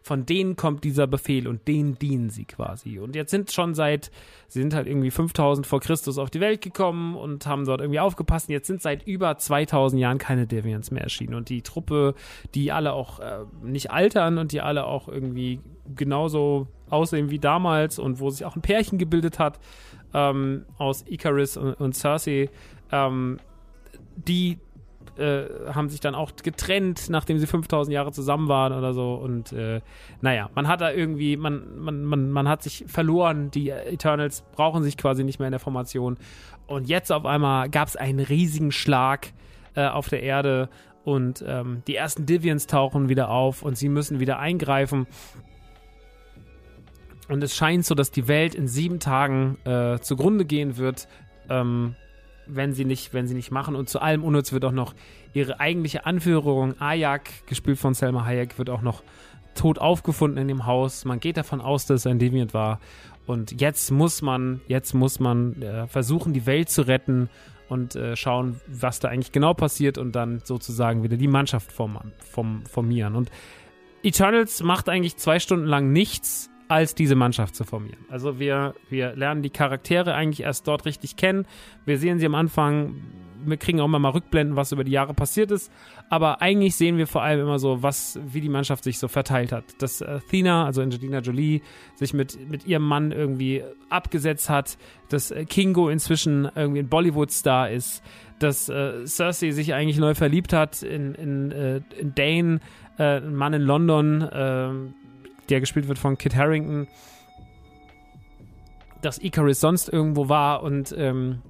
von denen kommt dieser Befehl und denen dienen sie quasi. Und jetzt sind schon seit, sie sind halt irgendwie 5000 vor Christus auf die Welt gekommen und haben dort irgendwie aufgepasst. Und jetzt sind seit über 2000 Jahren keine Deviants mehr erschienen. Und die Truppe, die alle auch äh, nicht altern und die alle auch irgendwie genauso aussehen wie damals und wo sich auch ein Pärchen gebildet hat ähm, aus Icarus und, und Cersei, ähm, die äh, haben sich dann auch getrennt, nachdem sie 5000 Jahre zusammen waren oder so. Und äh, naja, man hat da irgendwie, man, man, man, man hat sich verloren. Die Eternals brauchen sich quasi nicht mehr in der Formation. Und jetzt auf einmal gab es einen riesigen Schlag äh, auf der Erde und ähm, die ersten Divians tauchen wieder auf und sie müssen wieder eingreifen. Und es scheint so, dass die Welt in sieben Tagen äh, zugrunde gehen wird. Ähm, wenn sie nicht, wenn sie nicht machen. Und zu allem unnütz wird auch noch ihre eigentliche Anführerin, Ayak, gespielt von Selma Hayek, wird auch noch tot aufgefunden in dem Haus. Man geht davon aus, dass es ein Deviant war. Und jetzt muss man, jetzt muss man äh, versuchen, die Welt zu retten und äh, schauen, was da eigentlich genau passiert und dann sozusagen wieder die Mannschaft form, formieren. Und Eternals macht eigentlich zwei Stunden lang nichts, als diese Mannschaft zu formieren. Also wir, wir lernen die Charaktere eigentlich erst dort richtig kennen. Wir sehen sie am Anfang, wir kriegen auch immer mal Rückblenden, was über die Jahre passiert ist. Aber eigentlich sehen wir vor allem immer so, was, wie die Mannschaft sich so verteilt hat. Dass Athena, also Angelina Jolie, sich mit, mit ihrem Mann irgendwie abgesetzt hat. Dass Kingo inzwischen irgendwie ein Bollywood-Star ist. Dass äh, Cersei sich eigentlich neu verliebt hat in, in, äh, in Dane, äh, ein Mann in London, äh, der gespielt wird von Kit Harrington, dass Icarus sonst irgendwo war und ähm,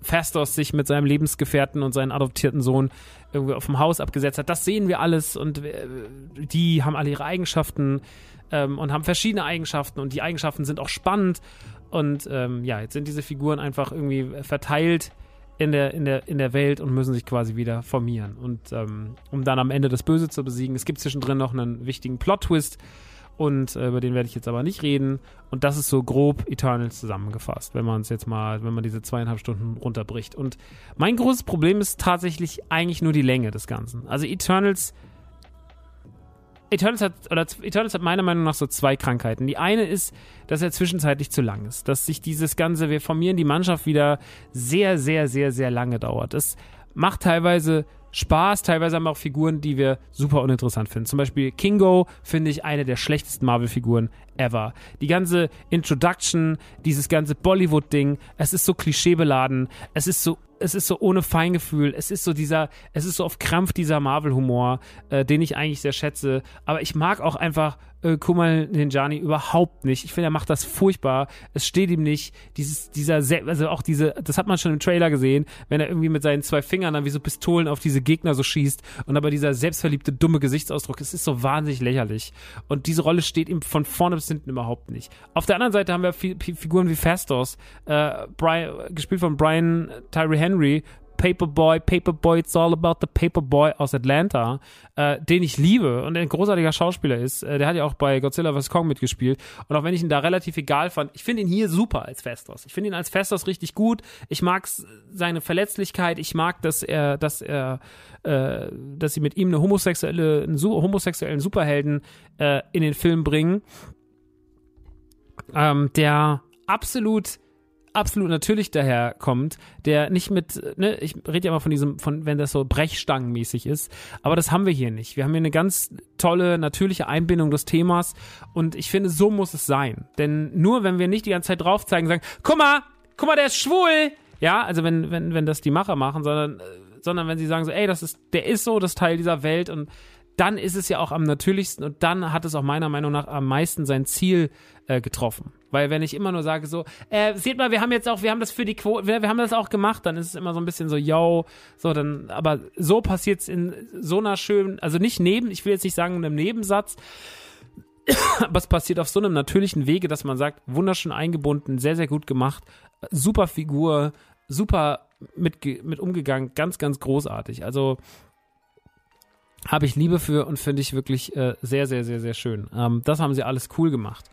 Fastos sich mit seinem Lebensgefährten und seinem adoptierten Sohn irgendwie auf dem Haus abgesetzt hat. Das sehen wir alles und äh, die haben alle ihre Eigenschaften ähm, und haben verschiedene Eigenschaften und die Eigenschaften sind auch spannend und ähm, ja, jetzt sind diese Figuren einfach irgendwie verteilt in der, in der, in der Welt und müssen sich quasi wieder formieren und ähm, um dann am Ende das Böse zu besiegen. Es gibt zwischendrin noch einen wichtigen Plot-Twist, und äh, über den werde ich jetzt aber nicht reden. Und das ist so grob Eternals zusammengefasst, wenn man es jetzt mal, wenn man diese zweieinhalb Stunden runterbricht. Und mein großes Problem ist tatsächlich eigentlich nur die Länge des Ganzen. Also Eternals Eternals hat, oder Eternals hat meiner Meinung nach so zwei Krankheiten. Die eine ist, dass er zwischenzeitlich zu lang ist. Dass sich dieses Ganze, wir formieren die Mannschaft wieder sehr, sehr, sehr, sehr lange dauert. Es macht teilweise Spaß. Teilweise haben wir auch Figuren, die wir super uninteressant finden. Zum Beispiel Kingo finde ich eine der schlechtesten Marvel-Figuren ever. Die ganze Introduction, dieses ganze Bollywood-Ding, es ist so klischeebeladen, es ist so es ist so ohne Feingefühl, es ist so dieser, es ist so auf Krampf dieser Marvel-Humor, äh, den ich eigentlich sehr schätze. Aber ich mag auch einfach äh, Kumal Ninjani überhaupt nicht. Ich finde, er macht das furchtbar. Es steht ihm nicht. Dieses, dieser, also auch diese, das hat man schon im Trailer gesehen, wenn er irgendwie mit seinen zwei Fingern dann wie so Pistolen auf diese Gegner so schießt und aber dieser selbstverliebte, dumme Gesichtsausdruck, es ist so wahnsinnig lächerlich. Und diese Rolle steht ihm von vorne bis hinten überhaupt nicht. Auf der anderen Seite haben wir Figuren wie Fastos, äh, Brian, gespielt von Brian Tyree Henry, Paperboy, Paperboy, It's All About the Paperboy aus Atlanta, äh, den ich liebe und ein großartiger Schauspieler ist. Äh, der hat ja auch bei Godzilla vs. Kong mitgespielt. Und auch wenn ich ihn da relativ egal fand, ich finde ihn hier super als Festos. Ich finde ihn als Festos richtig gut. Ich mag seine Verletzlichkeit. Ich mag, dass er, dass er, äh, dass sie mit ihm eine homosexuelle, einen homosexuellen Superhelden äh, in den Film bringen, ähm, der absolut absolut natürlich daherkommt, der nicht mit, ne, ich rede ja immer von diesem, von, wenn das so brechstangenmäßig ist, aber das haben wir hier nicht. Wir haben hier eine ganz tolle, natürliche Einbindung des Themas und ich finde, so muss es sein. Denn nur wenn wir nicht die ganze Zeit drauf zeigen, sagen, guck mal, guck mal, der ist schwul, ja, also wenn, wenn, wenn das die Macher machen, sondern, sondern wenn sie sagen so, ey, das ist, der ist so, das Teil dieser Welt und dann ist es ja auch am natürlichsten und dann hat es auch meiner Meinung nach am meisten sein Ziel äh, getroffen. Weil wenn ich immer nur sage so, äh, seht mal, wir haben jetzt auch, wir haben das für die Quote, wir, wir, haben das auch gemacht, dann ist es immer so ein bisschen so, yo, so dann, aber so passiert es in so einer schönen, also nicht neben, ich will jetzt nicht sagen in einem Nebensatz, aber es passiert auf so einem natürlichen Wege, dass man sagt, wunderschön eingebunden, sehr, sehr gut gemacht, super Figur, super mit, mit umgegangen, ganz, ganz großartig. Also habe ich Liebe für und finde ich wirklich äh, sehr, sehr, sehr, sehr schön. Ähm, das haben sie alles cool gemacht.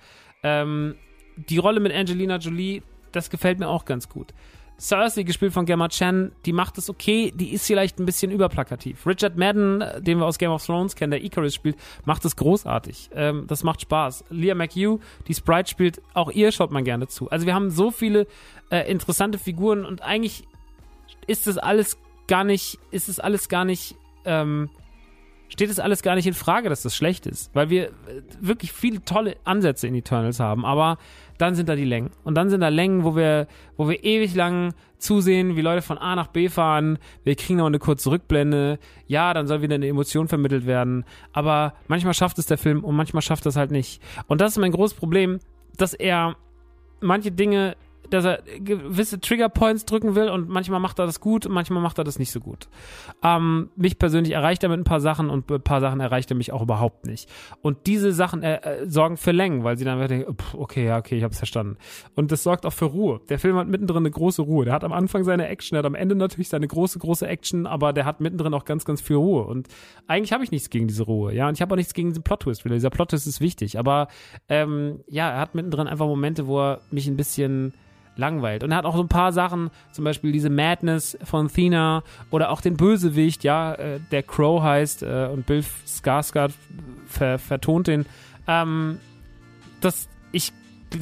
Ähm, die Rolle mit Angelina Jolie, das gefällt mir auch ganz gut. Cersei, gespielt von Gemma Chan, die macht es okay, die ist vielleicht ein bisschen überplakativ. Richard Madden, den wir aus Game of Thrones kennen, der Icarus spielt, macht es großartig. Ähm, das macht Spaß. Leah McHugh, die Sprite spielt, auch ihr schaut man gerne zu. Also wir haben so viele äh, interessante Figuren und eigentlich ist das alles gar nicht, ist es alles gar nicht ähm, steht es alles gar nicht in Frage, dass das schlecht ist, weil wir äh, wirklich viele tolle Ansätze in Eternals haben, aber dann sind da die Längen. Und dann sind da Längen, wo wir, wo wir ewig lang zusehen, wie Leute von A nach B fahren, wir kriegen noch eine kurze Rückblende, ja, dann soll wieder eine Emotion vermittelt werden, aber manchmal schafft es der Film und manchmal schafft es halt nicht. Und das ist mein großes Problem, dass er manche Dinge dass er gewisse Triggerpoints drücken will und manchmal macht er das gut und manchmal macht er das nicht so gut. Ähm, mich persönlich erreicht er mit ein paar Sachen und ein paar Sachen erreicht er mich auch überhaupt nicht. Und diese Sachen äh, äh, sorgen für Längen, weil sie dann denken, okay, ja, okay, ich hab's verstanden. Und das sorgt auch für Ruhe. Der Film hat mittendrin eine große Ruhe. Der hat am Anfang seine Action, der hat am Ende natürlich seine große, große Action, aber der hat mittendrin auch ganz, ganz viel Ruhe. Und eigentlich habe ich nichts gegen diese Ruhe, ja. Und ich habe auch nichts gegen diesen Plot-Twist, weil dieser Plot-Twist ist wichtig. Aber ähm, ja, er hat mittendrin einfach Momente, wo er mich ein bisschen langweilt. Und er hat auch so ein paar Sachen, zum Beispiel diese Madness von Thena oder auch den Bösewicht, ja, äh, der Crow heißt äh, und Bill Skarsgård ver vertont den. Ähm, das, ich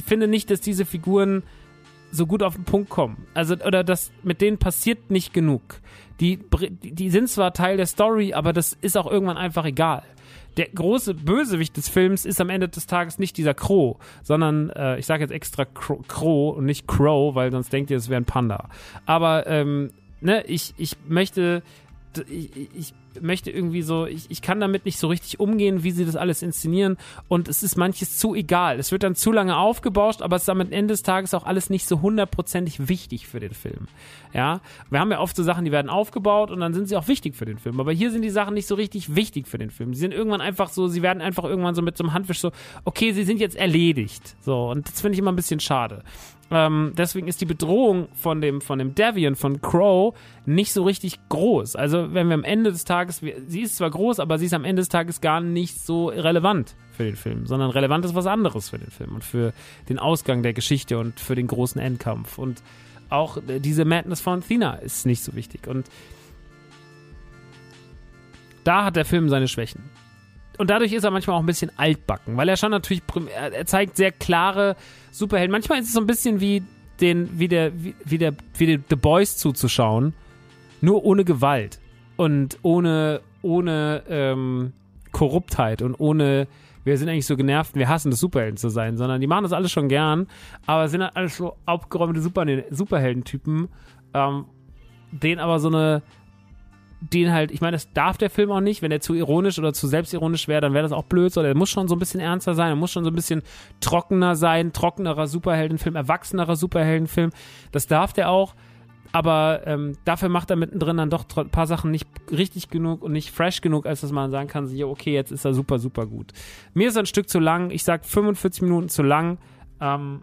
finde nicht, dass diese Figuren so gut auf den Punkt kommen. Also, oder das, mit denen passiert nicht genug. Die, die sind zwar Teil der Story, aber das ist auch irgendwann einfach egal der große Bösewicht des Films ist am Ende des Tages nicht dieser Crow, sondern äh, ich sage jetzt extra Crow, und nicht Crow, weil sonst denkt ihr, es wäre ein Panda. Aber ähm, ne, ich, ich möchte ich, ich möchte irgendwie so, ich, ich kann damit nicht so richtig umgehen, wie sie das alles inszenieren und es ist manches zu egal. Es wird dann zu lange aufgebauscht, aber es ist am Ende des Tages auch alles nicht so hundertprozentig wichtig für den Film. Ja, wir haben ja oft so Sachen, die werden aufgebaut und dann sind sie auch wichtig für den Film, aber hier sind die Sachen nicht so richtig wichtig für den Film. Sie sind irgendwann einfach so, sie werden einfach irgendwann so mit so einem Handwisch so, okay, sie sind jetzt erledigt. So, und das finde ich immer ein bisschen schade. Ähm, deswegen ist die Bedrohung von dem, von dem Deviant, von Crow, nicht so richtig groß. Also, wenn wir am Ende des Tages, sie ist zwar groß, aber sie ist am Ende des Tages gar nicht so relevant für den Film, sondern relevant ist was anderes für den Film und für den Ausgang der Geschichte und für den großen Endkampf. Und auch diese Madness von Athena ist nicht so wichtig. Und da hat der Film seine Schwächen und dadurch ist er manchmal auch ein bisschen altbacken, weil er schon natürlich, er zeigt sehr klare Superhelden. Manchmal ist es so ein bisschen wie den, wie der, wie der, wie der The Boys zuzuschauen, nur ohne Gewalt und ohne, ohne ähm, Korruptheit und ohne, wir sind eigentlich so genervt, wir hassen es, Superhelden zu sein, sondern die machen das alles schon gern, aber sind halt alles so abgeräumte Super Superheldentypen, ähm, den aber so eine, den halt, ich meine, das darf der Film auch nicht, wenn er zu ironisch oder zu selbstironisch wäre, dann wäre das auch blöd, sondern er muss schon so ein bisschen ernster sein, er muss schon so ein bisschen trockener sein, trockenerer Superheldenfilm, erwachsenerer Superheldenfilm, das darf der auch, aber ähm, dafür macht er mittendrin dann doch ein paar Sachen nicht richtig genug und nicht fresh genug, als dass man sagen kann, ja, okay, jetzt ist er super, super gut. Mir ist er ein Stück zu lang, ich sag 45 Minuten zu lang, ähm,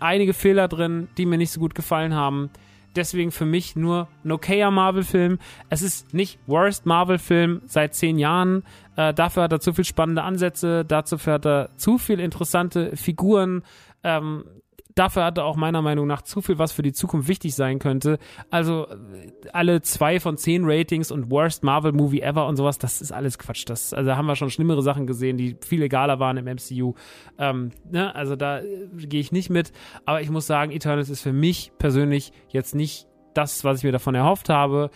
einige Fehler drin, die mir nicht so gut gefallen haben, deswegen für mich nur ein okayer Marvel-Film. Es ist nicht Worst Marvel-Film seit zehn Jahren. Äh, dafür hat er zu viel spannende Ansätze, dazu hat er zu viel interessante Figuren. Ähm, dafür hatte auch meiner Meinung nach zu viel, was für die Zukunft wichtig sein könnte. Also alle zwei von zehn Ratings und Worst Marvel Movie ever und sowas, das ist alles Quatsch. Das, also haben wir schon schlimmere Sachen gesehen, die viel egaler waren im MCU. Ähm, ne? Also da äh, gehe ich nicht mit. Aber ich muss sagen, Eternals ist für mich persönlich jetzt nicht das, was ich mir davon erhofft habe.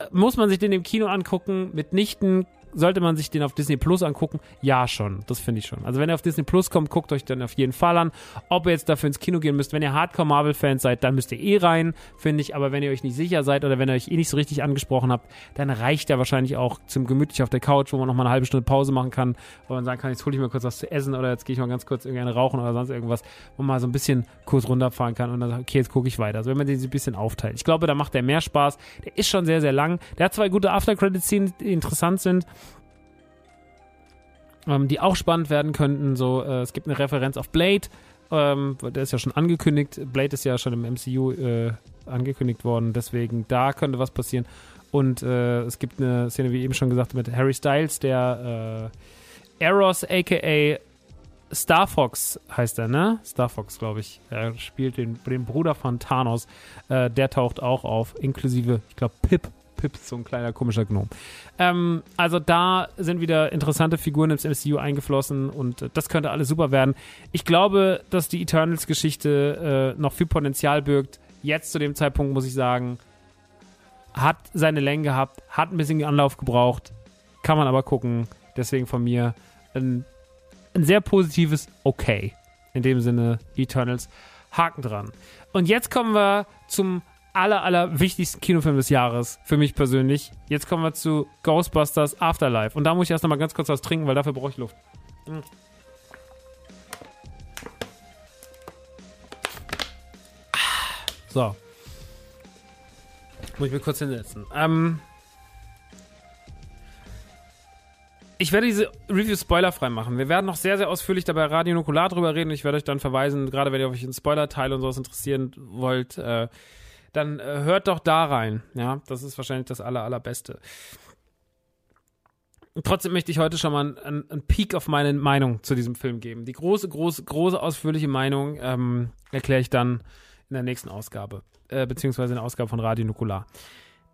Äh, muss man sich den im Kino angucken, mitnichten sollte man sich den auf Disney Plus angucken? Ja, schon. Das finde ich schon. Also wenn er auf Disney Plus kommt, guckt euch dann auf jeden Fall an. Ob ihr jetzt dafür ins Kino gehen müsst, wenn ihr Hardcore-Marvel-Fans seid, dann müsst ihr eh rein, finde ich. Aber wenn ihr euch nicht sicher seid oder wenn ihr euch eh nicht so richtig angesprochen habt, dann reicht er wahrscheinlich auch zum gemütlich auf der Couch, wo man nochmal eine halbe Stunde Pause machen kann, wo man sagen kann, jetzt hole ich mir kurz was zu essen oder jetzt gehe ich mal ganz kurz irgendeine rauchen oder sonst irgendwas, wo man so ein bisschen kurz runterfahren kann und dann sagt, okay, jetzt gucke ich weiter. Also wenn man den so ein bisschen aufteilt. Ich glaube, da macht der mehr Spaß. Der ist schon sehr, sehr lang. Der hat zwei gute After-Credit-Szenen, die interessant sind ähm, die auch spannend werden könnten. So, äh, es gibt eine Referenz auf Blade, ähm, der ist ja schon angekündigt. Blade ist ja schon im MCU äh, angekündigt worden, deswegen da könnte was passieren. Und äh, es gibt eine Szene, wie eben schon gesagt, mit Harry Styles, der äh, Eros, aka Star Fox heißt er, ne? Star Fox, glaube ich. Er spielt den, den Bruder von Thanos. Äh, der taucht auch auf, inklusive, ich glaube, Pip Pips, so ein kleiner komischer Gnome. Ähm, also da sind wieder interessante Figuren ins MCU eingeflossen und äh, das könnte alles super werden. Ich glaube, dass die Eternals-Geschichte äh, noch viel Potenzial birgt. Jetzt zu dem Zeitpunkt muss ich sagen, hat seine Länge gehabt, hat ein bisschen Anlauf gebraucht, kann man aber gucken. Deswegen von mir ein, ein sehr positives Okay. In dem Sinne, Eternals, Haken dran. Und jetzt kommen wir zum aller, aller wichtigsten Kinofilm des Jahres, für mich persönlich. Jetzt kommen wir zu Ghostbusters Afterlife. Und da muss ich erst noch mal ganz kurz was trinken, weil dafür brauche ich Luft. Hm. So. Muss ich mir kurz hinsetzen. Ähm. Ich werde diese Review spoilerfrei machen. Wir werden noch sehr, sehr ausführlich dabei Radio Nukular drüber reden. Ich werde euch dann verweisen, gerade wenn ihr euch in Spoiler-Teil und sowas interessieren wollt, äh, dann äh, hört doch da rein. Ja, das ist wahrscheinlich das aller, allerbeste. Trotzdem möchte ich heute schon mal einen, einen Peak auf meine Meinung zu diesem Film geben. Die große, große, große, ausführliche Meinung ähm, erkläre ich dann in der nächsten Ausgabe, äh, beziehungsweise in der Ausgabe von Radio Nukular.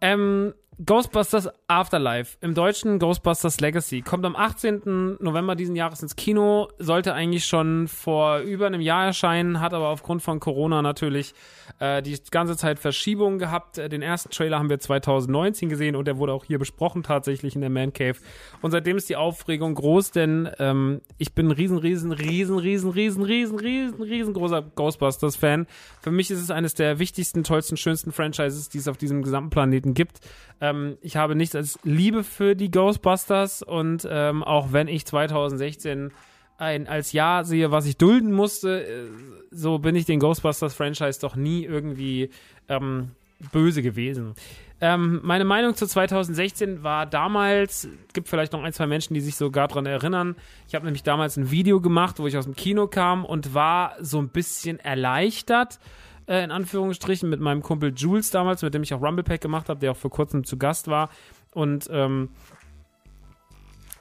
Ähm, Ghostbusters Afterlife, im deutschen Ghostbusters Legacy, kommt am 18. November diesen Jahres ins Kino, sollte eigentlich schon vor über einem Jahr erscheinen, hat aber aufgrund von Corona natürlich äh, die ganze Zeit Verschiebungen gehabt. Äh, den ersten Trailer haben wir 2019 gesehen und der wurde auch hier besprochen tatsächlich in der Man Cave. Und seitdem ist die Aufregung groß, denn ähm, ich bin ein riesen, riesen, riesen, riesen, riesen, riesen, riesen, riesengroßer Ghostbusters-Fan. Für mich ist es eines der wichtigsten, tollsten, schönsten Franchises, die es auf diesem gesamten Planeten gibt. Ähm, ich habe nichts als Liebe für die Ghostbusters und ähm, auch wenn ich 2016 ein als Jahr sehe, was ich dulden musste, äh, so bin ich den Ghostbusters-Franchise doch nie irgendwie ähm, böse gewesen. Ähm, meine Meinung zu 2016 war damals, gibt vielleicht noch ein, zwei Menschen, die sich sogar daran erinnern. Ich habe nämlich damals ein Video gemacht, wo ich aus dem Kino kam und war so ein bisschen erleichtert, äh, in Anführungsstrichen, mit meinem Kumpel Jules damals, mit dem ich auch Rumblepack gemacht habe, der auch vor kurzem zu Gast war. Und ähm,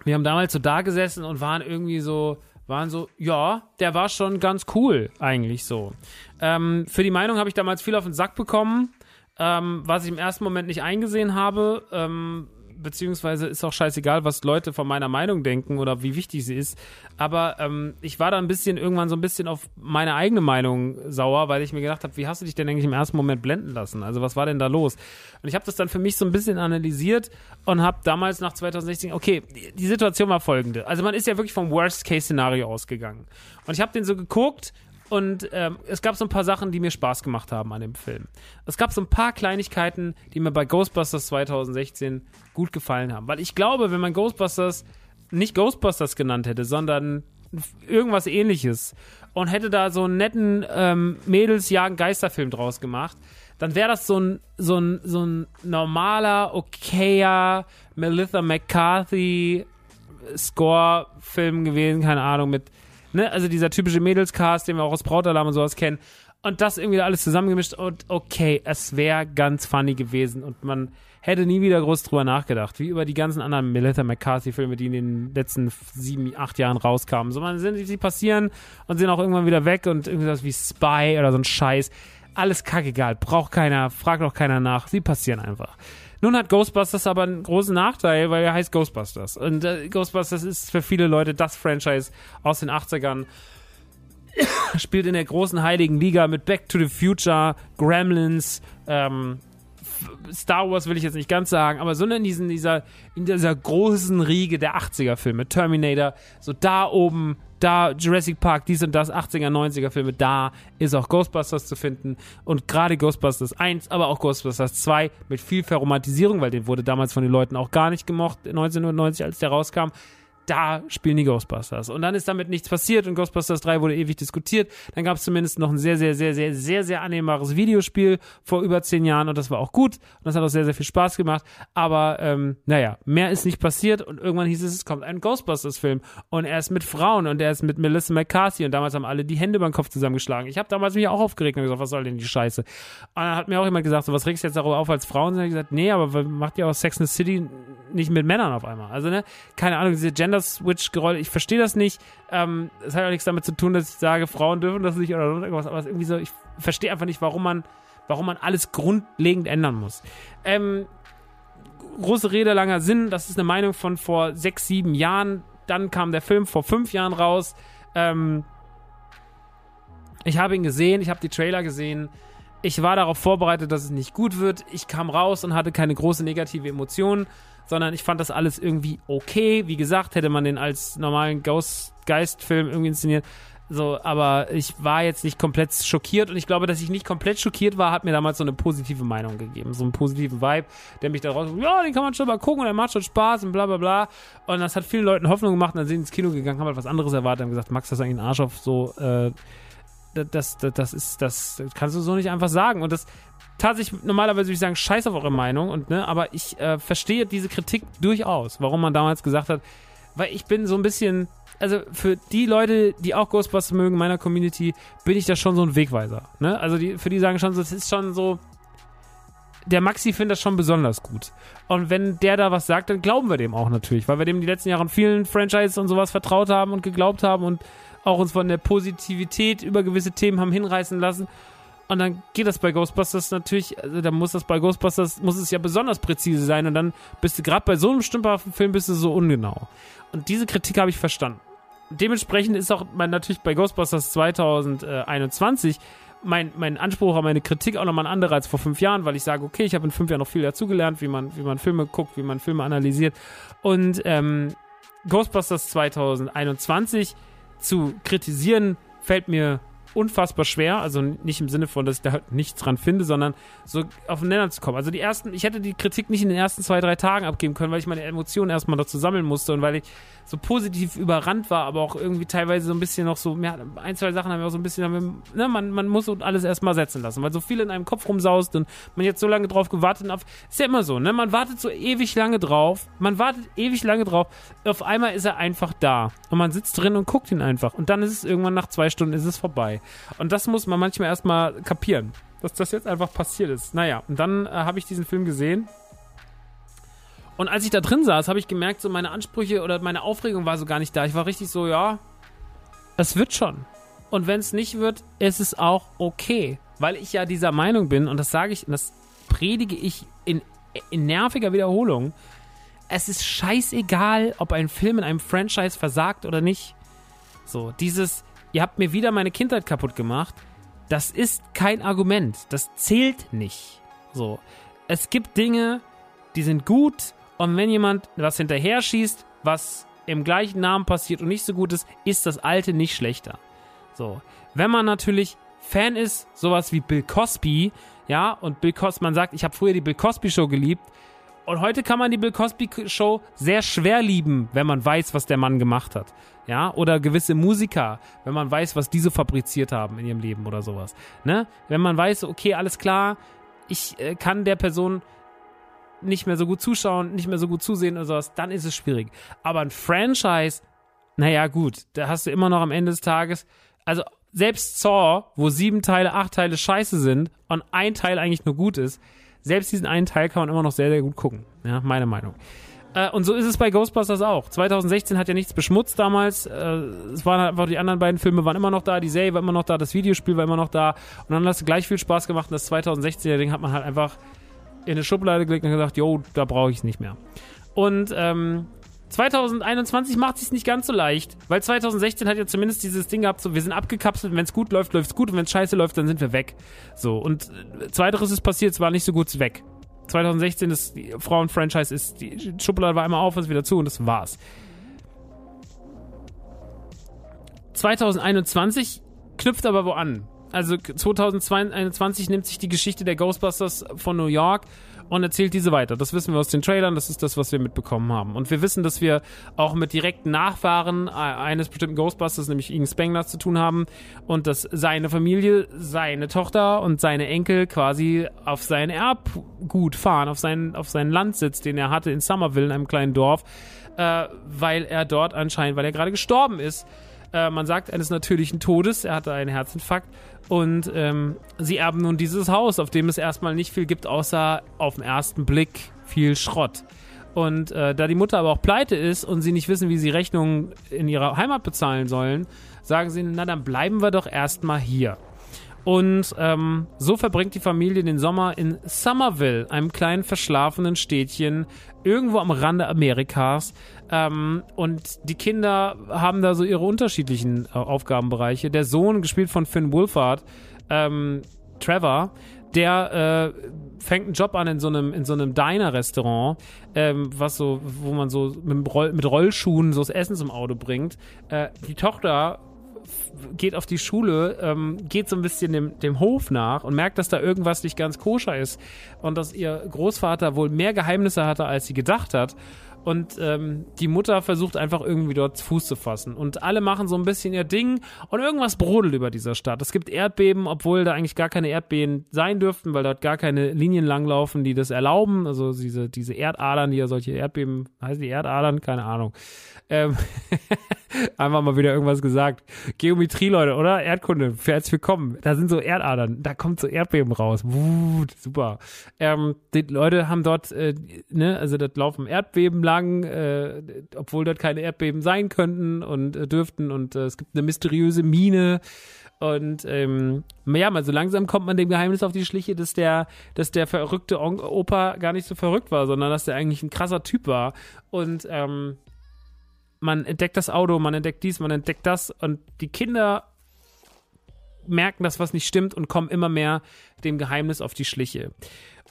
wir haben damals so da gesessen und waren irgendwie so, waren so, ja, der war schon ganz cool, eigentlich so. Ähm, für die Meinung habe ich damals viel auf den Sack bekommen, ähm, was ich im ersten Moment nicht eingesehen habe. Ähm, beziehungsweise ist auch scheißegal, was Leute von meiner Meinung denken oder wie wichtig sie ist. Aber ähm, ich war da ein bisschen irgendwann so ein bisschen auf meine eigene Meinung sauer, weil ich mir gedacht habe, wie hast du dich denn eigentlich im ersten Moment blenden lassen? Also was war denn da los? Und ich habe das dann für mich so ein bisschen analysiert und habe damals nach 2016, okay, die Situation war folgende. Also man ist ja wirklich vom Worst-Case-Szenario ausgegangen. Und ich habe den so geguckt Und ähm, es gab so ein paar Sachen, die mir Spaß gemacht haben an dem Film. Es gab so ein paar Kleinigkeiten, die mir bei Ghostbusters 2016 gut gefallen haben. Weil ich glaube, wenn man Ghostbusters nicht Ghostbusters genannt hätte, sondern irgendwas ähnliches und hätte da so einen netten ähm, Mädels jagen Geisterfilm draus gemacht, dann wäre das so ein, so ein, so ein normaler, okayer Melissa McCarthy Score-Film gewesen, keine Ahnung, mit ne, also dieser typische Mädelscast, den wir auch aus Brautalarm und sowas kennen. Und das irgendwie alles zusammengemischt und okay, es wäre ganz funny gewesen und man hätte nie wieder groß drüber nachgedacht, wie über die ganzen anderen Melissa McCarthy-Filme, die in den letzten sieben, acht Jahren rauskamen. So, man sind, sie passieren und sind auch irgendwann wieder weg und irgendwas wie Spy oder so ein Scheiß. Alles kackegal, braucht keiner, fragt auch keiner nach, sie passieren einfach. Nun hat Ghostbusters aber einen großen Nachteil, weil er heißt Ghostbusters. Und äh, Ghostbusters ist für viele Leute das Franchise aus den 80ern. Spielt in der großen heiligen Liga mit Back to the Future, Gremlins, ähm, Star Wars will ich jetzt nicht ganz sagen, aber so in, diesen, dieser, in dieser großen Riege der 80er-Filme, Terminator, so da oben, da Jurassic Park, dies und das, 80er, 90er Filme, da ist auch Ghostbusters zu finden. Und gerade Ghostbusters 1, aber auch Ghostbusters 2 mit viel Verromantisierung, weil den wurde damals von den Leuten auch gar nicht gemocht, 1990, als der rauskam da spielen die Ghostbusters. Und dann ist damit nichts passiert und Ghostbusters 3 wurde ewig diskutiert. Dann gab es zumindest noch ein sehr, sehr, sehr, sehr, sehr, sehr annehmbares Videospiel vor über zehn Jahren und das war auch gut. Und das hat auch sehr, sehr viel Spaß gemacht. Aber ähm, naja, mehr ist nicht passiert und irgendwann hieß es, es kommt ein Ghostbusters-Film und er ist mit Frauen und er ist mit Melissa McCarthy und damals haben alle die Hände den Kopf zusammengeschlagen. Ich habe damals mich auch aufgeregt und gesagt, was soll denn die Scheiße? Und dann hat mir auch jemand gesagt, so, was regst du jetzt darüber auf als Frauen? Und ich gesagt, nee, aber macht ihr auch Sex in the City nicht mit Männern auf einmal? Also, ne, keine Ahnung, diese Gender Gender-Switch-Geräusche, ich verstehe das nicht. Ähm, es hat auch nichts damit zu tun, dass ich sage, Frauen dürfen das nicht oder irgendwas, aber irgendwie so, ich verstehe einfach nicht, warum man, warum man alles grundlegend ändern muss. Ähm, große Rede, langer Sinn, das ist eine Meinung von vor sechs, sieben Jahren. Dann kam der Film vor fünf Jahren raus. Ähm, ich habe ihn gesehen, ich habe die Trailer gesehen. Ich war darauf vorbereitet, dass es nicht gut wird. Ich kam raus und hatte keine große negative Emotion sondern ich fand das alles irgendwie okay. Wie gesagt, hätte man den als normalen Ghost Geistfilm irgendwie inszeniert. So, aber ich war jetzt nicht komplett schockiert und ich glaube, dass ich nicht komplett schockiert war, hat mir damals so eine positive Meinung gegeben, so einen positiven Vibe, der mich da raus, ja, den kann man schon mal gucken und der macht schon Spaß und bla bla bla. Und das hat vielen Leuten Hoffnung gemacht und dann sind ins Kino gegangen, haben halt was anderes erwartet und gesagt, Max, das ist eigentlich ein Arsch auf so, äh, das, das, das ist, das kannst du so nicht einfach sagen. Und das tatsächlich, normalerweise würde ich sagen, scheiß auf eure Meinung, und, ne, aber ich äh, verstehe diese Kritik durchaus, warum man damals gesagt hat, weil ich bin so ein bisschen, also für die Leute, die auch Ghostbusters mögen, meiner Community, bin ich da schon so ein Wegweiser. Ne? Also die, für die sagen schon so, es ist schon so, der Maxi findet das schon besonders gut. Und wenn der da was sagt, dann glauben wir dem auch natürlich, weil wir dem die letzten Jahre in vielen Franchises und sowas vertraut haben und geglaubt haben und auch uns von der Positivität über gewisse Themen haben hinreißen lassen. Und dann geht das bei Ghostbusters natürlich, also da muss das bei Ghostbusters, muss es ja besonders präzise sein und dann bist du gerade bei so einem stümperhaften Film bist du so ungenau. Und diese Kritik habe ich verstanden. Dementsprechend ist auch mein, natürlich bei Ghostbusters 2021 mein, mein Anspruch an meine Kritik auch nochmal ein anderer als vor fünf Jahren, weil ich sage, okay, ich habe in fünf Jahren noch viel dazugelernt, wie man, wie man Filme guckt, wie man Filme analysiert. Und ähm, Ghostbusters 2021 zu kritisieren, fällt mir unfassbar schwer. Also nicht im Sinne von, dass ich da halt nichts dran finde, sondern so auf den Nenner zu kommen. Also die ersten, ich hätte die Kritik nicht in den ersten zwei, drei Tagen abgeben können, weil ich meine Emotionen erstmal dazu sammeln musste und weil ich so positiv überrannt war, aber auch irgendwie teilweise so ein bisschen noch so, ja, ein, zwei Sachen haben wir auch so ein bisschen, ne, man, man muss alles erstmal setzen lassen, weil so viel in einem Kopf rumsaust und man jetzt so lange drauf gewartet hat. Ist ja immer so, ne? Man wartet so ewig lange drauf, man wartet ewig lange drauf, auf einmal ist er einfach da und man sitzt drin und guckt ihn einfach und dann ist es irgendwann nach zwei Stunden ist es vorbei. Und das muss man manchmal erstmal kapieren, dass das jetzt einfach passiert ist. Naja, und dann äh, habe ich diesen Film gesehen. Und als ich da drin saß, habe ich gemerkt, so meine Ansprüche oder meine Aufregung war so gar nicht da. Ich war richtig so, ja, es wird schon. Und wenn es nicht wird, ist es auch okay. Weil ich ja dieser Meinung bin, und das sage ich, und das predige ich in, in nerviger Wiederholung, es ist scheißegal, ob ein Film in einem Franchise versagt oder nicht. So, dieses, ihr habt mir wieder meine Kindheit kaputt gemacht. Das ist kein Argument. Das zählt nicht. So. Es gibt Dinge, die sind gut und wenn jemand was hinterher schießt, was im gleichen Namen passiert und nicht so gut ist, ist das alte nicht schlechter. So. Wenn man natürlich Fan ist, sowas wie Bill Cosby, ja, und Bill Cosby, man sagt, ich habe früher die Bill Cosby Show geliebt, und heute kann man die Bill Cosby Show sehr schwer lieben, wenn man weiß, was der Mann gemacht hat. Ja, oder gewisse Musiker, wenn man weiß, was diese fabriziert haben in ihrem Leben oder sowas. Ne? Wenn man weiß, okay, alles klar, ich äh, kann der Person nicht mehr so gut zuschauen, nicht mehr so gut zusehen oder sowas, dann ist es schwierig. Aber ein Franchise, naja, gut, da hast du immer noch am Ende des Tages, also selbst Saw, wo sieben Teile, acht Teile scheiße sind und ein Teil eigentlich nur gut ist, selbst diesen einen Teil kann man immer noch sehr, sehr gut gucken. Ja, meine Meinung. Äh, und so ist es bei Ghostbusters auch. 2016 hat ja nichts beschmutzt damals. Äh, es waren halt einfach die anderen beiden Filme waren immer noch da, die Serie war immer noch da, das Videospiel war immer noch da. Und dann hat es gleich viel Spaß gemacht. Und das 2016er Ding hat man halt einfach in eine Schublade gelegt und gesagt, yo, da brauche ich es nicht mehr. Und ähm, 2021 macht es nicht ganz so leicht, weil 2016 hat ja zumindest dieses Ding gehabt, so wir sind abgekapselt, wenn es gut läuft, läuft es gut und wenn es scheiße läuft, dann sind wir weg. So und äh, zweiteres ist passiert, es war nicht so gut weg. 2016 ist die Frauen-Franchise ist die Schublade war einmal auf, ist wieder zu und das war's. 2021 knüpft aber wo an. Also 2021 nimmt sich die Geschichte der Ghostbusters von New York und erzählt diese weiter. Das wissen wir aus den Trailern, das ist das, was wir mitbekommen haben. Und wir wissen, dass wir auch mit direkten Nachfahren eines bestimmten Ghostbusters, nämlich Ian Spengler, zu tun haben und dass seine Familie, seine Tochter und seine Enkel quasi auf sein Erbgut fahren, auf seinen, auf seinen Landsitz, den er hatte in Somerville, in einem kleinen Dorf, äh, weil er dort anscheinend, weil er gerade gestorben ist, äh, man sagt eines natürlichen Todes, er hatte einen Herzinfarkt und ähm, sie erben nun dieses Haus, auf dem es erstmal nicht viel gibt, außer auf den ersten Blick viel Schrott. Und äh, da die Mutter aber auch pleite ist und sie nicht wissen, wie sie Rechnungen in ihrer Heimat bezahlen sollen, sagen sie, na dann bleiben wir doch erstmal hier. Und ähm, so verbringt die Familie den Sommer in Somerville, einem kleinen verschlafenen Städtchen irgendwo am Rande Amerikas. Ähm, und die Kinder haben da so ihre unterschiedlichen äh, Aufgabenbereiche. Der Sohn, gespielt von Finn Wolfhard, ähm, Trevor, der äh, fängt einen Job an in so einem in so einem Diner-Restaurant, ähm, was so, wo man so mit, Roll, mit Rollschuhen so das Essen zum Auto bringt. Äh, die Tochter geht auf die Schule, ähm, geht so ein bisschen dem, dem Hof nach und merkt, dass da irgendwas nicht ganz koscher ist und dass ihr Großvater wohl mehr Geheimnisse hatte, als sie gedacht hat und ähm, die Mutter versucht einfach irgendwie dort Fuß zu fassen. Und alle machen so ein bisschen ihr Ding und irgendwas brodelt über dieser Stadt. Es gibt Erdbeben, obwohl da eigentlich gar keine Erdbeben sein dürften, weil dort gar keine Linien langlaufen, die das erlauben. Also diese, diese Erdadern, die ja solche Erdbeben, heißen die Erdadern? Keine Ahnung. Ähm, einfach mal wieder irgendwas gesagt. Geometrie, Leute, oder? Erdkunde, herzlich willkommen. Da sind so Erdadern, da kommt so Erdbeben raus. Wut, super. Ähm, die Leute haben dort, äh, ne, also dort laufen Erdbeben lang äh, obwohl dort keine Erdbeben sein könnten und äh, dürften. Und äh, es gibt eine mysteriöse Mine. Und ähm, ja, mal so langsam kommt man dem Geheimnis auf die Schliche, dass der, dass der verrückte Opa gar nicht so verrückt war, sondern dass der eigentlich ein krasser Typ war. Und ähm, man entdeckt das Auto, man entdeckt dies, man entdeckt das und die Kinder merken, dass was nicht stimmt und kommen immer mehr dem Geheimnis auf die Schliche.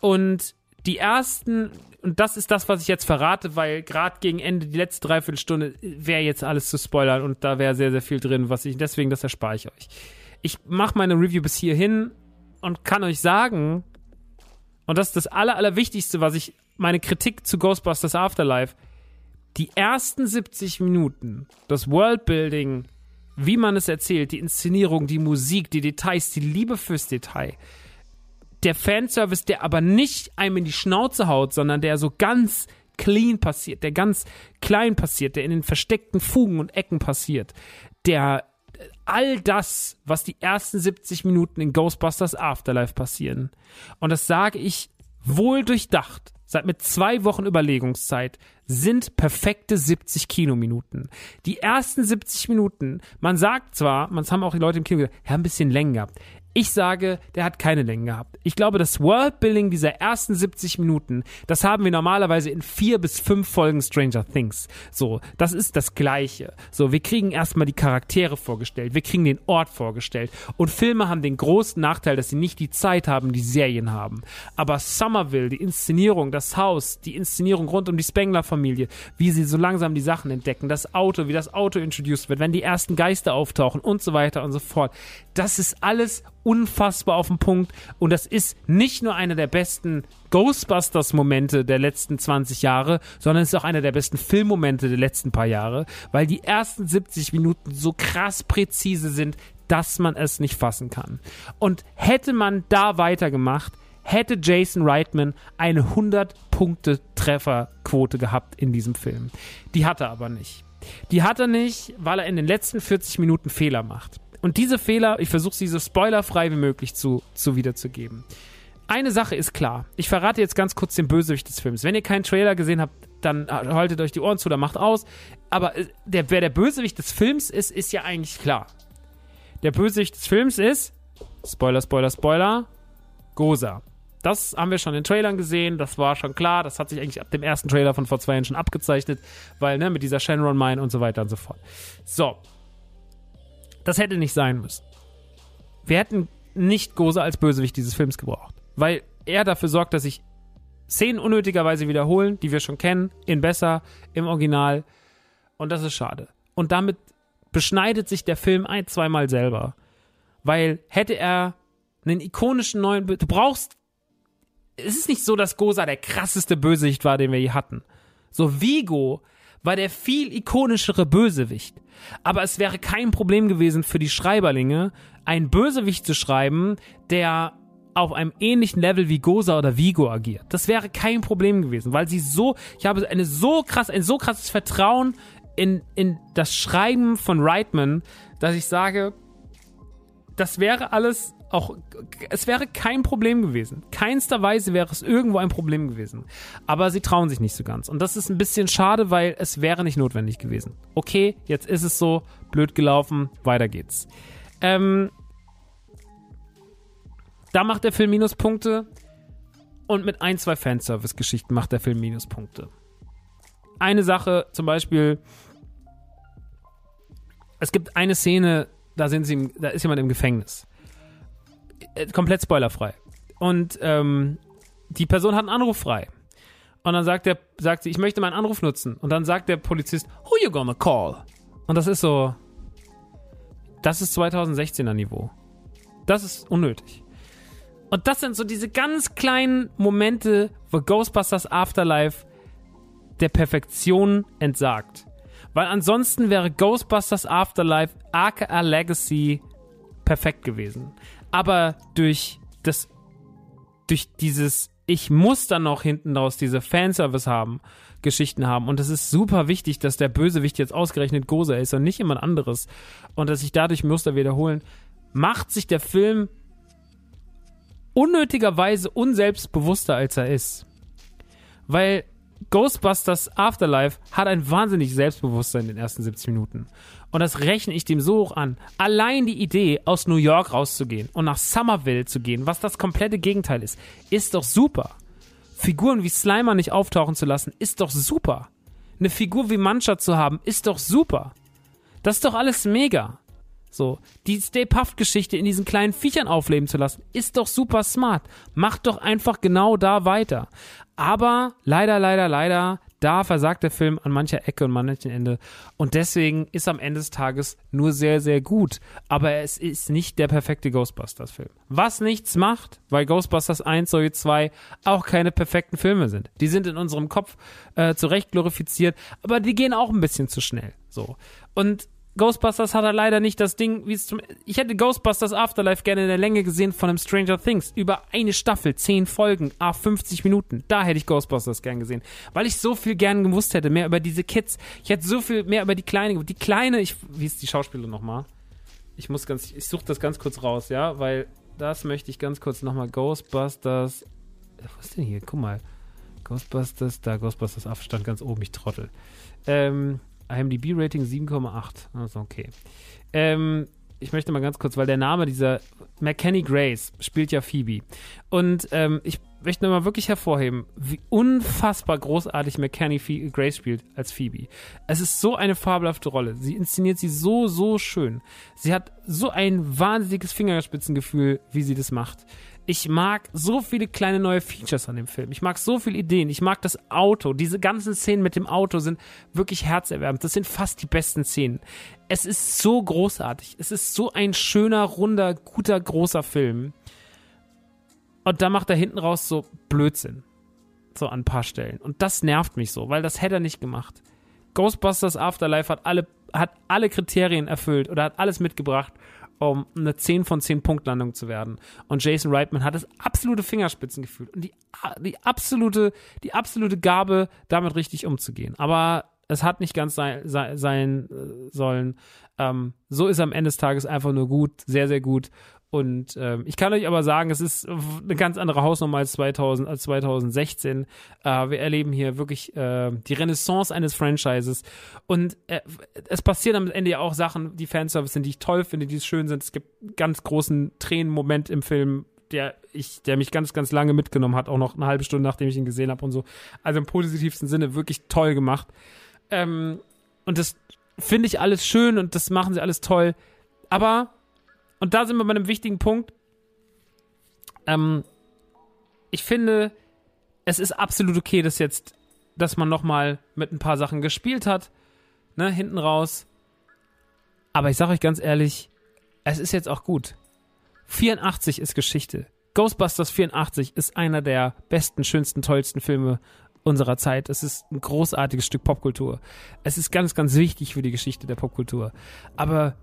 Und die ersten, und das ist das, was ich jetzt verrate, weil gerade gegen Ende, die letzte Dreiviertelstunde, wäre jetzt alles zu spoilern und da wäre sehr, sehr viel drin, was ich, deswegen, das erspare ich euch. Ich mache meine Review bis hierhin und kann euch sagen, und das ist das Aller, Allerwichtigste, was ich, meine Kritik zu Ghostbusters Afterlife, die ersten 70 Minuten, das Worldbuilding, wie man es erzählt, die Inszenierung, die Musik, die Details, die Liebe fürs Detail, der Fanservice, der aber nicht einem in die Schnauze haut, sondern der so ganz clean passiert, der ganz klein passiert, der in den versteckten Fugen und Ecken passiert, der all das, was die ersten 70 Minuten in Ghostbusters Afterlife passieren. Und das sage ich wohl durchdacht, seit mit zwei Wochen Überlegungszeit, sind perfekte 70 Kinominuten. Die ersten 70 Minuten, man sagt zwar, man haben auch die Leute im Kino gesagt, ja, ein bisschen länger Ich sage, der hat keine Längen gehabt. Ich glaube, das Worldbuilding dieser ersten 70 Minuten, das haben wir normalerweise in vier bis fünf Folgen Stranger Things. So, das ist das Gleiche. So, wir kriegen erstmal die Charaktere vorgestellt, wir kriegen den Ort vorgestellt. Und Filme haben den großen Nachteil, dass sie nicht die Zeit haben, die Serien haben. Aber Somerville, die Inszenierung, das Haus, die Inszenierung rund um die Spengler-Familie, wie sie so langsam die Sachen entdecken, das Auto, wie das Auto introduced wird, wenn die ersten Geister auftauchen und so weiter und so fort. Das ist alles unfassbar auf den Punkt und das ist nicht nur einer der besten Ghostbusters-Momente der letzten 20 Jahre, sondern es ist auch einer der besten Filmmomente der letzten paar Jahre, weil die ersten 70 Minuten so krass präzise sind, dass man es nicht fassen kann. Und hätte man da weitergemacht, hätte Jason Reitman eine 100-Punkte-Trefferquote gehabt in diesem Film. Die hat er aber nicht. Die hat er nicht, weil er in den letzten 40 Minuten Fehler macht. Und diese Fehler, ich versuche sie so spoilerfrei wie möglich zu, zu wiederzugeben. Eine Sache ist klar. Ich verrate jetzt ganz kurz den Bösewicht des Films. Wenn ihr keinen Trailer gesehen habt, dann haltet euch die Ohren zu, dann macht aus. Aber äh, der, wer der Bösewicht des Films ist, ist ja eigentlich klar. Der Bösewicht des Films ist, Spoiler, Spoiler, Spoiler, Goza. Das haben wir schon in Trailern gesehen, das war schon klar, das hat sich eigentlich ab dem ersten Trailer von vor zwei Jahren schon abgezeichnet, weil, ne, mit dieser Shenron Mine und so weiter und so fort. So, das hätte nicht sein müssen. Wir hätten nicht Goza als Bösewicht dieses Films gebraucht. Weil er dafür sorgt, dass sich Szenen unnötigerweise wiederholen, die wir schon kennen, in besser, im Original. Und das ist schade. Und damit beschneidet sich der Film ein, zweimal selber. Weil hätte er einen ikonischen neuen, Bö du brauchst, es ist nicht so, dass Goza der krasseste Bösewicht war, den wir je hatten. So Vigo war der viel ikonischere Bösewicht. Aber es wäre kein Problem gewesen für die Schreiberlinge, einen Bösewicht zu schreiben, der auf einem ähnlichen Level wie Goza oder Vigo agiert. Das wäre kein Problem gewesen, weil sie so, ich habe eine so krass, ein so krasses Vertrauen in, in das Schreiben von Reitman, dass ich sage, das wäre alles auch, es wäre kein Problem gewesen. Keinster Weise wäre es irgendwo ein Problem gewesen. Aber sie trauen sich nicht so ganz. Und das ist ein bisschen schade, weil es wäre nicht notwendig gewesen. Okay, jetzt ist es so, blöd gelaufen, weiter geht's. Ähm, da macht der Film Minuspunkte. Und mit ein, zwei Fanservice-Geschichten macht der Film Minuspunkte. Eine Sache, zum Beispiel, es gibt eine Szene, da sind sie, da ist jemand im Gefängnis. Äh, komplett spoilerfrei. Und ähm, die Person hat einen Anruf frei. Und dann sagt der, sagt sie, ich möchte meinen Anruf nutzen. Und dann sagt der Polizist, who you gonna call? Und das ist so, das ist 2016er Niveau. Das ist unnötig. Und das sind so diese ganz kleinen Momente, wo Ghostbusters Afterlife der Perfektion entsagt. Weil ansonsten wäre Ghostbusters Afterlife aka Legacy perfekt gewesen aber durch das, durch dieses, ich muss dann noch hinten raus diese Fanservice haben, Geschichten haben. Und es ist super wichtig, dass der Bösewicht jetzt ausgerechnet Goza ist und nicht jemand anderes. Und dass sich dadurch Muster wiederholen, macht sich der Film unnötigerweise unselbstbewusster, als er ist. Weil Ghostbusters Afterlife hat ein wahnsinnig Selbstbewusstsein in den ersten 70 Minuten. Und das rechne ich dem so hoch an. Allein die Idee, aus New York rauszugehen und nach Somerville zu gehen, was das komplette Gegenteil ist, ist doch super. Figuren wie Slimer nicht auftauchen zu lassen, ist doch super. Eine Figur wie Mancha zu haben, ist doch super. Das ist doch alles mega. So, die Stay Puft-Geschichte in diesen kleinen Viechern aufleben zu lassen, ist doch super smart. Macht doch einfach genau da weiter. Aber leider, leider, leider, da versagt der Film an mancher Ecke und manchen Ende. Und deswegen ist am Ende des Tages nur sehr, sehr gut. Aber es ist nicht der perfekte Ghostbusters-Film. Was nichts macht, weil Ghostbusters 1 sowie 2 auch keine perfekten Filme sind. Die sind in unserem Kopf äh, zurecht glorifiziert, aber die gehen auch ein bisschen zu schnell. So. Und Ghostbusters hat er leider nicht das Ding, wie es zum. Ich hätte Ghostbusters Afterlife gerne in der Länge gesehen von einem Stranger Things. Über eine Staffel, zehn Folgen, a 50 Minuten. Da hätte ich Ghostbusters gern gesehen. Weil ich so viel gern gewusst hätte, mehr über diese Kids. Ich hätte so viel mehr über die Kleine. Die Kleine, ich. Wie ist die Schauspielerin nochmal? Ich muss ganz. Ich suche das ganz kurz raus, ja, weil das möchte ich ganz kurz nochmal. Ghostbusters. Was ist denn hier? Guck mal. Ghostbusters, da Ghostbusters Abstand ganz oben, ich trottel. Ähm, IMDb-Rating 7,8. Also okay. Ähm, ich möchte mal ganz kurz, weil der Name dieser McKenny Grace spielt ja Phoebe. Und ähm, ich möchte mal wirklich hervorheben, wie unfassbar großartig McKenny Grace spielt als Phoebe. Es ist so eine fabelhafte Rolle. Sie inszeniert sie so, so schön. Sie hat so ein wahnsinniges Fingerspitzengefühl, wie sie das macht. Ich mag so viele kleine neue Features an dem Film. Ich mag so viele Ideen. Ich mag das Auto. Diese ganzen Szenen mit dem Auto sind wirklich herzerwärmend. Das sind fast die besten Szenen. Es ist so großartig. Es ist so ein schöner, runder, guter, großer Film. Und da macht er hinten raus so Blödsinn. So an ein paar Stellen. Und das nervt mich so, weil das hätte er nicht gemacht. Ghostbusters Afterlife hat alle, hat alle Kriterien erfüllt oder hat alles mitgebracht, um eine 10 von 10 Punktlandung zu werden. Und Jason Reitman hat das absolute Fingerspitzengefühl und die, die absolute, die absolute Gabe, damit richtig umzugehen. Aber es hat nicht ganz sein, sein, äh, sollen. Ähm, so ist am Ende des Tages einfach nur gut, sehr, sehr gut. Und ähm, ich kann euch aber sagen, es ist eine ganz andere Hausnummer als 2000, als 2016. Äh, wir erleben hier wirklich äh, die Renaissance eines Franchises. Und äh, es passieren am Ende ja auch Sachen, die Fanservice sind, die ich toll finde, die schön sind. Es gibt einen ganz großen Tränenmoment im Film, der ich, der mich ganz, ganz lange mitgenommen hat, auch noch eine halbe Stunde, nachdem ich ihn gesehen habe und so. Also im positivsten Sinne wirklich toll gemacht. Ähm, und das finde ich alles schön und das machen sie alles toll. Aber und da sind wir bei einem wichtigen Punkt. Ähm, ich finde, es ist absolut okay, dass jetzt, dass man nochmal mit ein paar Sachen gespielt hat, ne, hinten raus. Aber ich sage euch ganz ehrlich, es ist jetzt auch gut. 84 ist Geschichte. Ghostbusters 84 ist einer der besten, schönsten, tollsten Filme unserer Zeit. Es ist ein großartiges Stück Popkultur. Es ist ganz, ganz wichtig für die Geschichte der Popkultur. Aber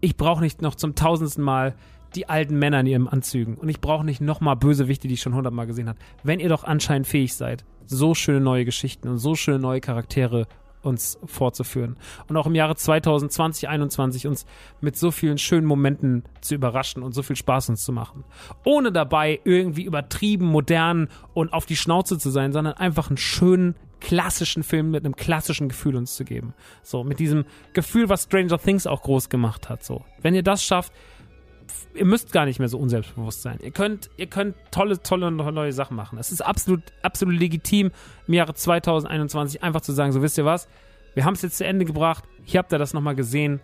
ich brauche nicht noch zum tausendsten Mal die alten Männer in ihren Anzügen. Und ich brauche nicht nochmal Bösewichte, die ich schon hundertmal gesehen habe. Wenn ihr doch anscheinend fähig seid, so schöne neue Geschichten und so schöne neue Charaktere uns vorzuführen. Und auch im Jahre 2020, 2021 uns mit so vielen schönen Momenten zu überraschen und so viel Spaß uns zu machen. Ohne dabei irgendwie übertrieben, modern und auf die Schnauze zu sein, sondern einfach einen schönen, klassischen Film mit einem klassischen Gefühl uns zu geben. So, mit diesem Gefühl, was Stranger Things auch groß gemacht hat. So, wenn ihr das schafft, ihr müsst gar nicht mehr so unselbstbewusst sein. Ihr könnt, ihr könnt tolle, tolle neue Sachen machen. Es ist absolut, absolut legitim, im Jahre 2021 einfach zu sagen, so wisst ihr was, wir haben es jetzt zu Ende gebracht, hier habt ihr das nochmal gesehen,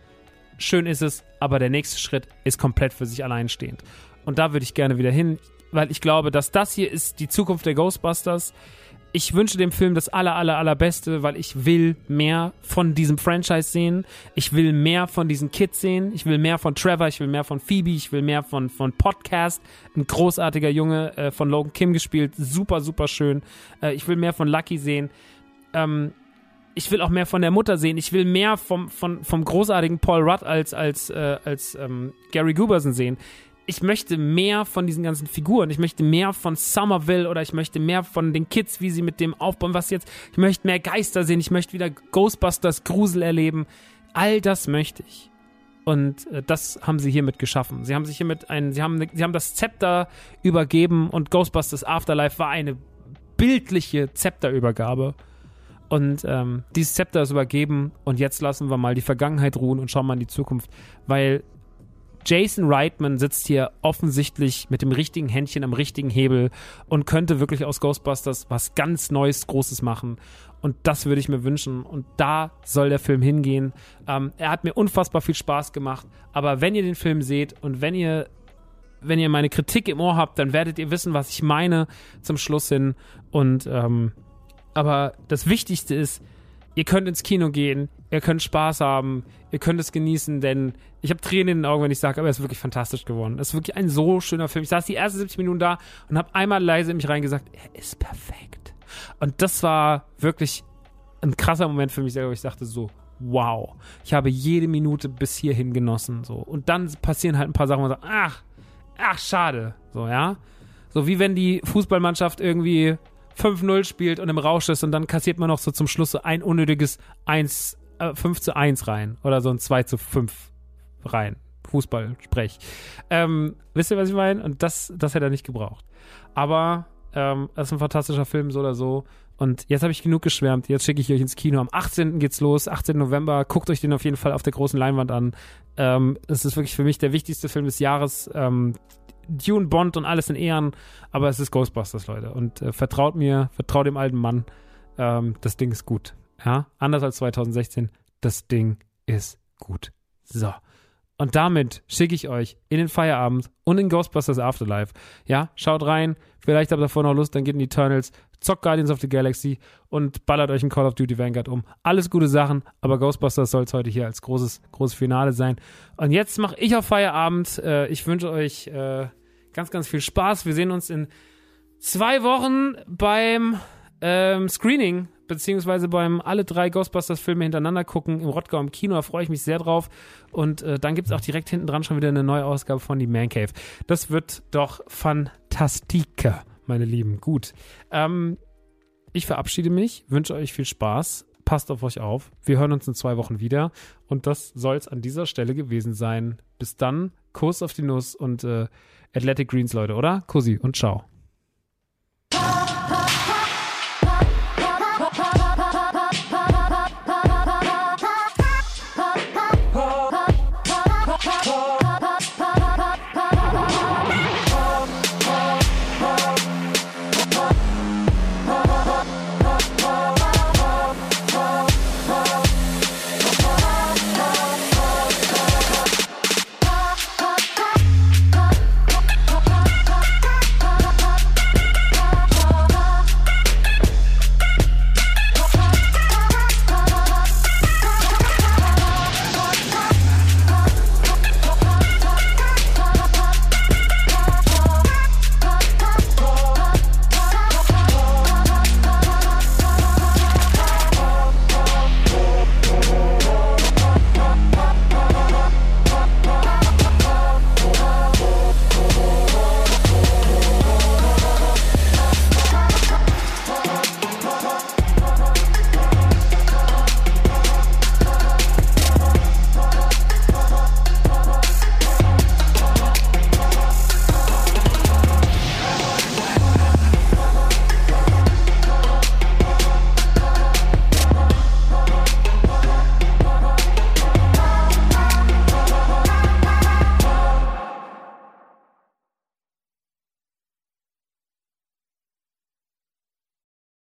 schön ist es, aber der nächste Schritt ist komplett für sich alleinstehend. Und da würde ich gerne wieder hin, weil ich glaube, dass das hier ist die Zukunft der Ghostbusters ich wünsche dem Film das aller, aller, allerbeste, weil ich will mehr von diesem Franchise sehen. Ich will mehr von diesen Kids sehen. Ich will mehr von Trevor. Ich will mehr von Phoebe. Ich will mehr von, von Podcast. Ein großartiger Junge äh, von Logan Kim gespielt. Super, super schön. Äh, ich will mehr von Lucky sehen. Ähm, ich will auch mehr von der Mutter sehen. Ich will mehr vom, vom, vom großartigen Paul Rudd als, als, äh, als ähm, Gary Gooberson sehen ich möchte mehr von diesen ganzen Figuren. Ich möchte mehr von Somerville oder ich möchte mehr von den Kids, wie sie mit dem aufbauen, was jetzt. Ich möchte mehr Geister sehen. Ich möchte wieder Ghostbusters Grusel erleben. All das möchte ich. Und äh, das haben sie hiermit geschaffen. Sie haben sich hiermit ein, sie haben, sie haben das Zepter übergeben und Ghostbusters Afterlife war eine bildliche Zepterübergabe. Und ähm, dieses Zepter ist übergeben und jetzt lassen wir mal die Vergangenheit ruhen und schauen mal in die Zukunft, weil Jason Reitman sitzt hier offensichtlich mit dem richtigen Händchen am richtigen Hebel und könnte wirklich aus Ghostbusters was ganz Neues, Großes machen. Und das würde ich mir wünschen. Und da soll der Film hingehen. Ähm, er hat mir unfassbar viel Spaß gemacht. Aber wenn ihr den Film seht und wenn ihr wenn ihr meine Kritik im Ohr habt, dann werdet ihr wissen, was ich meine zum Schluss hin. Und ähm, aber das Wichtigste ist, ihr könnt ins Kino gehen, ihr könnt Spaß haben, ihr könnt es genießen, denn ich habe Tränen in den Augen, wenn ich sage, aber er ist wirklich fantastisch geworden. Es ist wirklich ein so schöner Film. Ich saß die ersten 70 Minuten da und habe einmal leise in mich reingesagt, er ist perfekt. Und das war wirklich ein krasser Moment für mich selber. Ich dachte so, wow, ich habe jede Minute bis hierhin genossen. So. Und dann passieren halt ein paar Sachen, wo man sagt, ach, ach, schade. So, ja. So wie wenn die Fußballmannschaft irgendwie 5-0 spielt und im Rausch ist und dann kassiert man noch so zum Schluss so ein unnötiges 1, äh, 5 zu 1 rein oder so ein 2 zu 5 rein. Fußball-Sprech. Ähm, wisst ihr, was ich meine? Und das, das hätte er nicht gebraucht. Aber ähm, das ist ein fantastischer Film, so oder so. Und jetzt habe ich genug geschwärmt. Jetzt schicke ich euch ins Kino. Am 18. geht's los, 18. November. Guckt euch den auf jeden Fall auf der großen Leinwand an. Ähm, es ist wirklich für mich der wichtigste Film des Jahres. Ähm, Dune, Bond und alles in Ehren, aber es ist Ghostbusters, Leute. Und äh, vertraut mir, vertraut dem alten Mann. Ähm, das Ding ist gut. Ja, anders als 2016. Das Ding ist gut. So. Und damit schicke ich euch in den Feierabend und in Ghostbusters Afterlife. Ja, schaut rein. Vielleicht habt ihr davor noch Lust, dann geht in die Eternals, zockt Guardians of the Galaxy und ballert euch ein Call of Duty Vanguard um. Alles gute Sachen, aber Ghostbusters soll es heute hier als großes, großes Finale sein. Und jetzt mache ich auf Feierabend. Äh, ich wünsche euch äh, ganz, ganz viel Spaß. Wir sehen uns in zwei Wochen beim ähm, Screening beziehungsweise beim alle drei Ghostbusters-Filme hintereinander gucken im Rottgau im Kino. Da freue ich mich sehr drauf. Und äh, dann gibt es auch direkt hinten dran schon wieder eine neue Ausgabe von Die Man Cave. Das wird doch fantastique, meine Lieben. Gut. Ähm, ich verabschiede mich, wünsche euch viel Spaß. Passt auf euch auf. Wir hören uns in zwei Wochen wieder. Und das soll es an dieser Stelle gewesen sein. Bis dann. Kuss auf die Nuss und äh, Athletic Greens, Leute, oder? Kussi und ciao.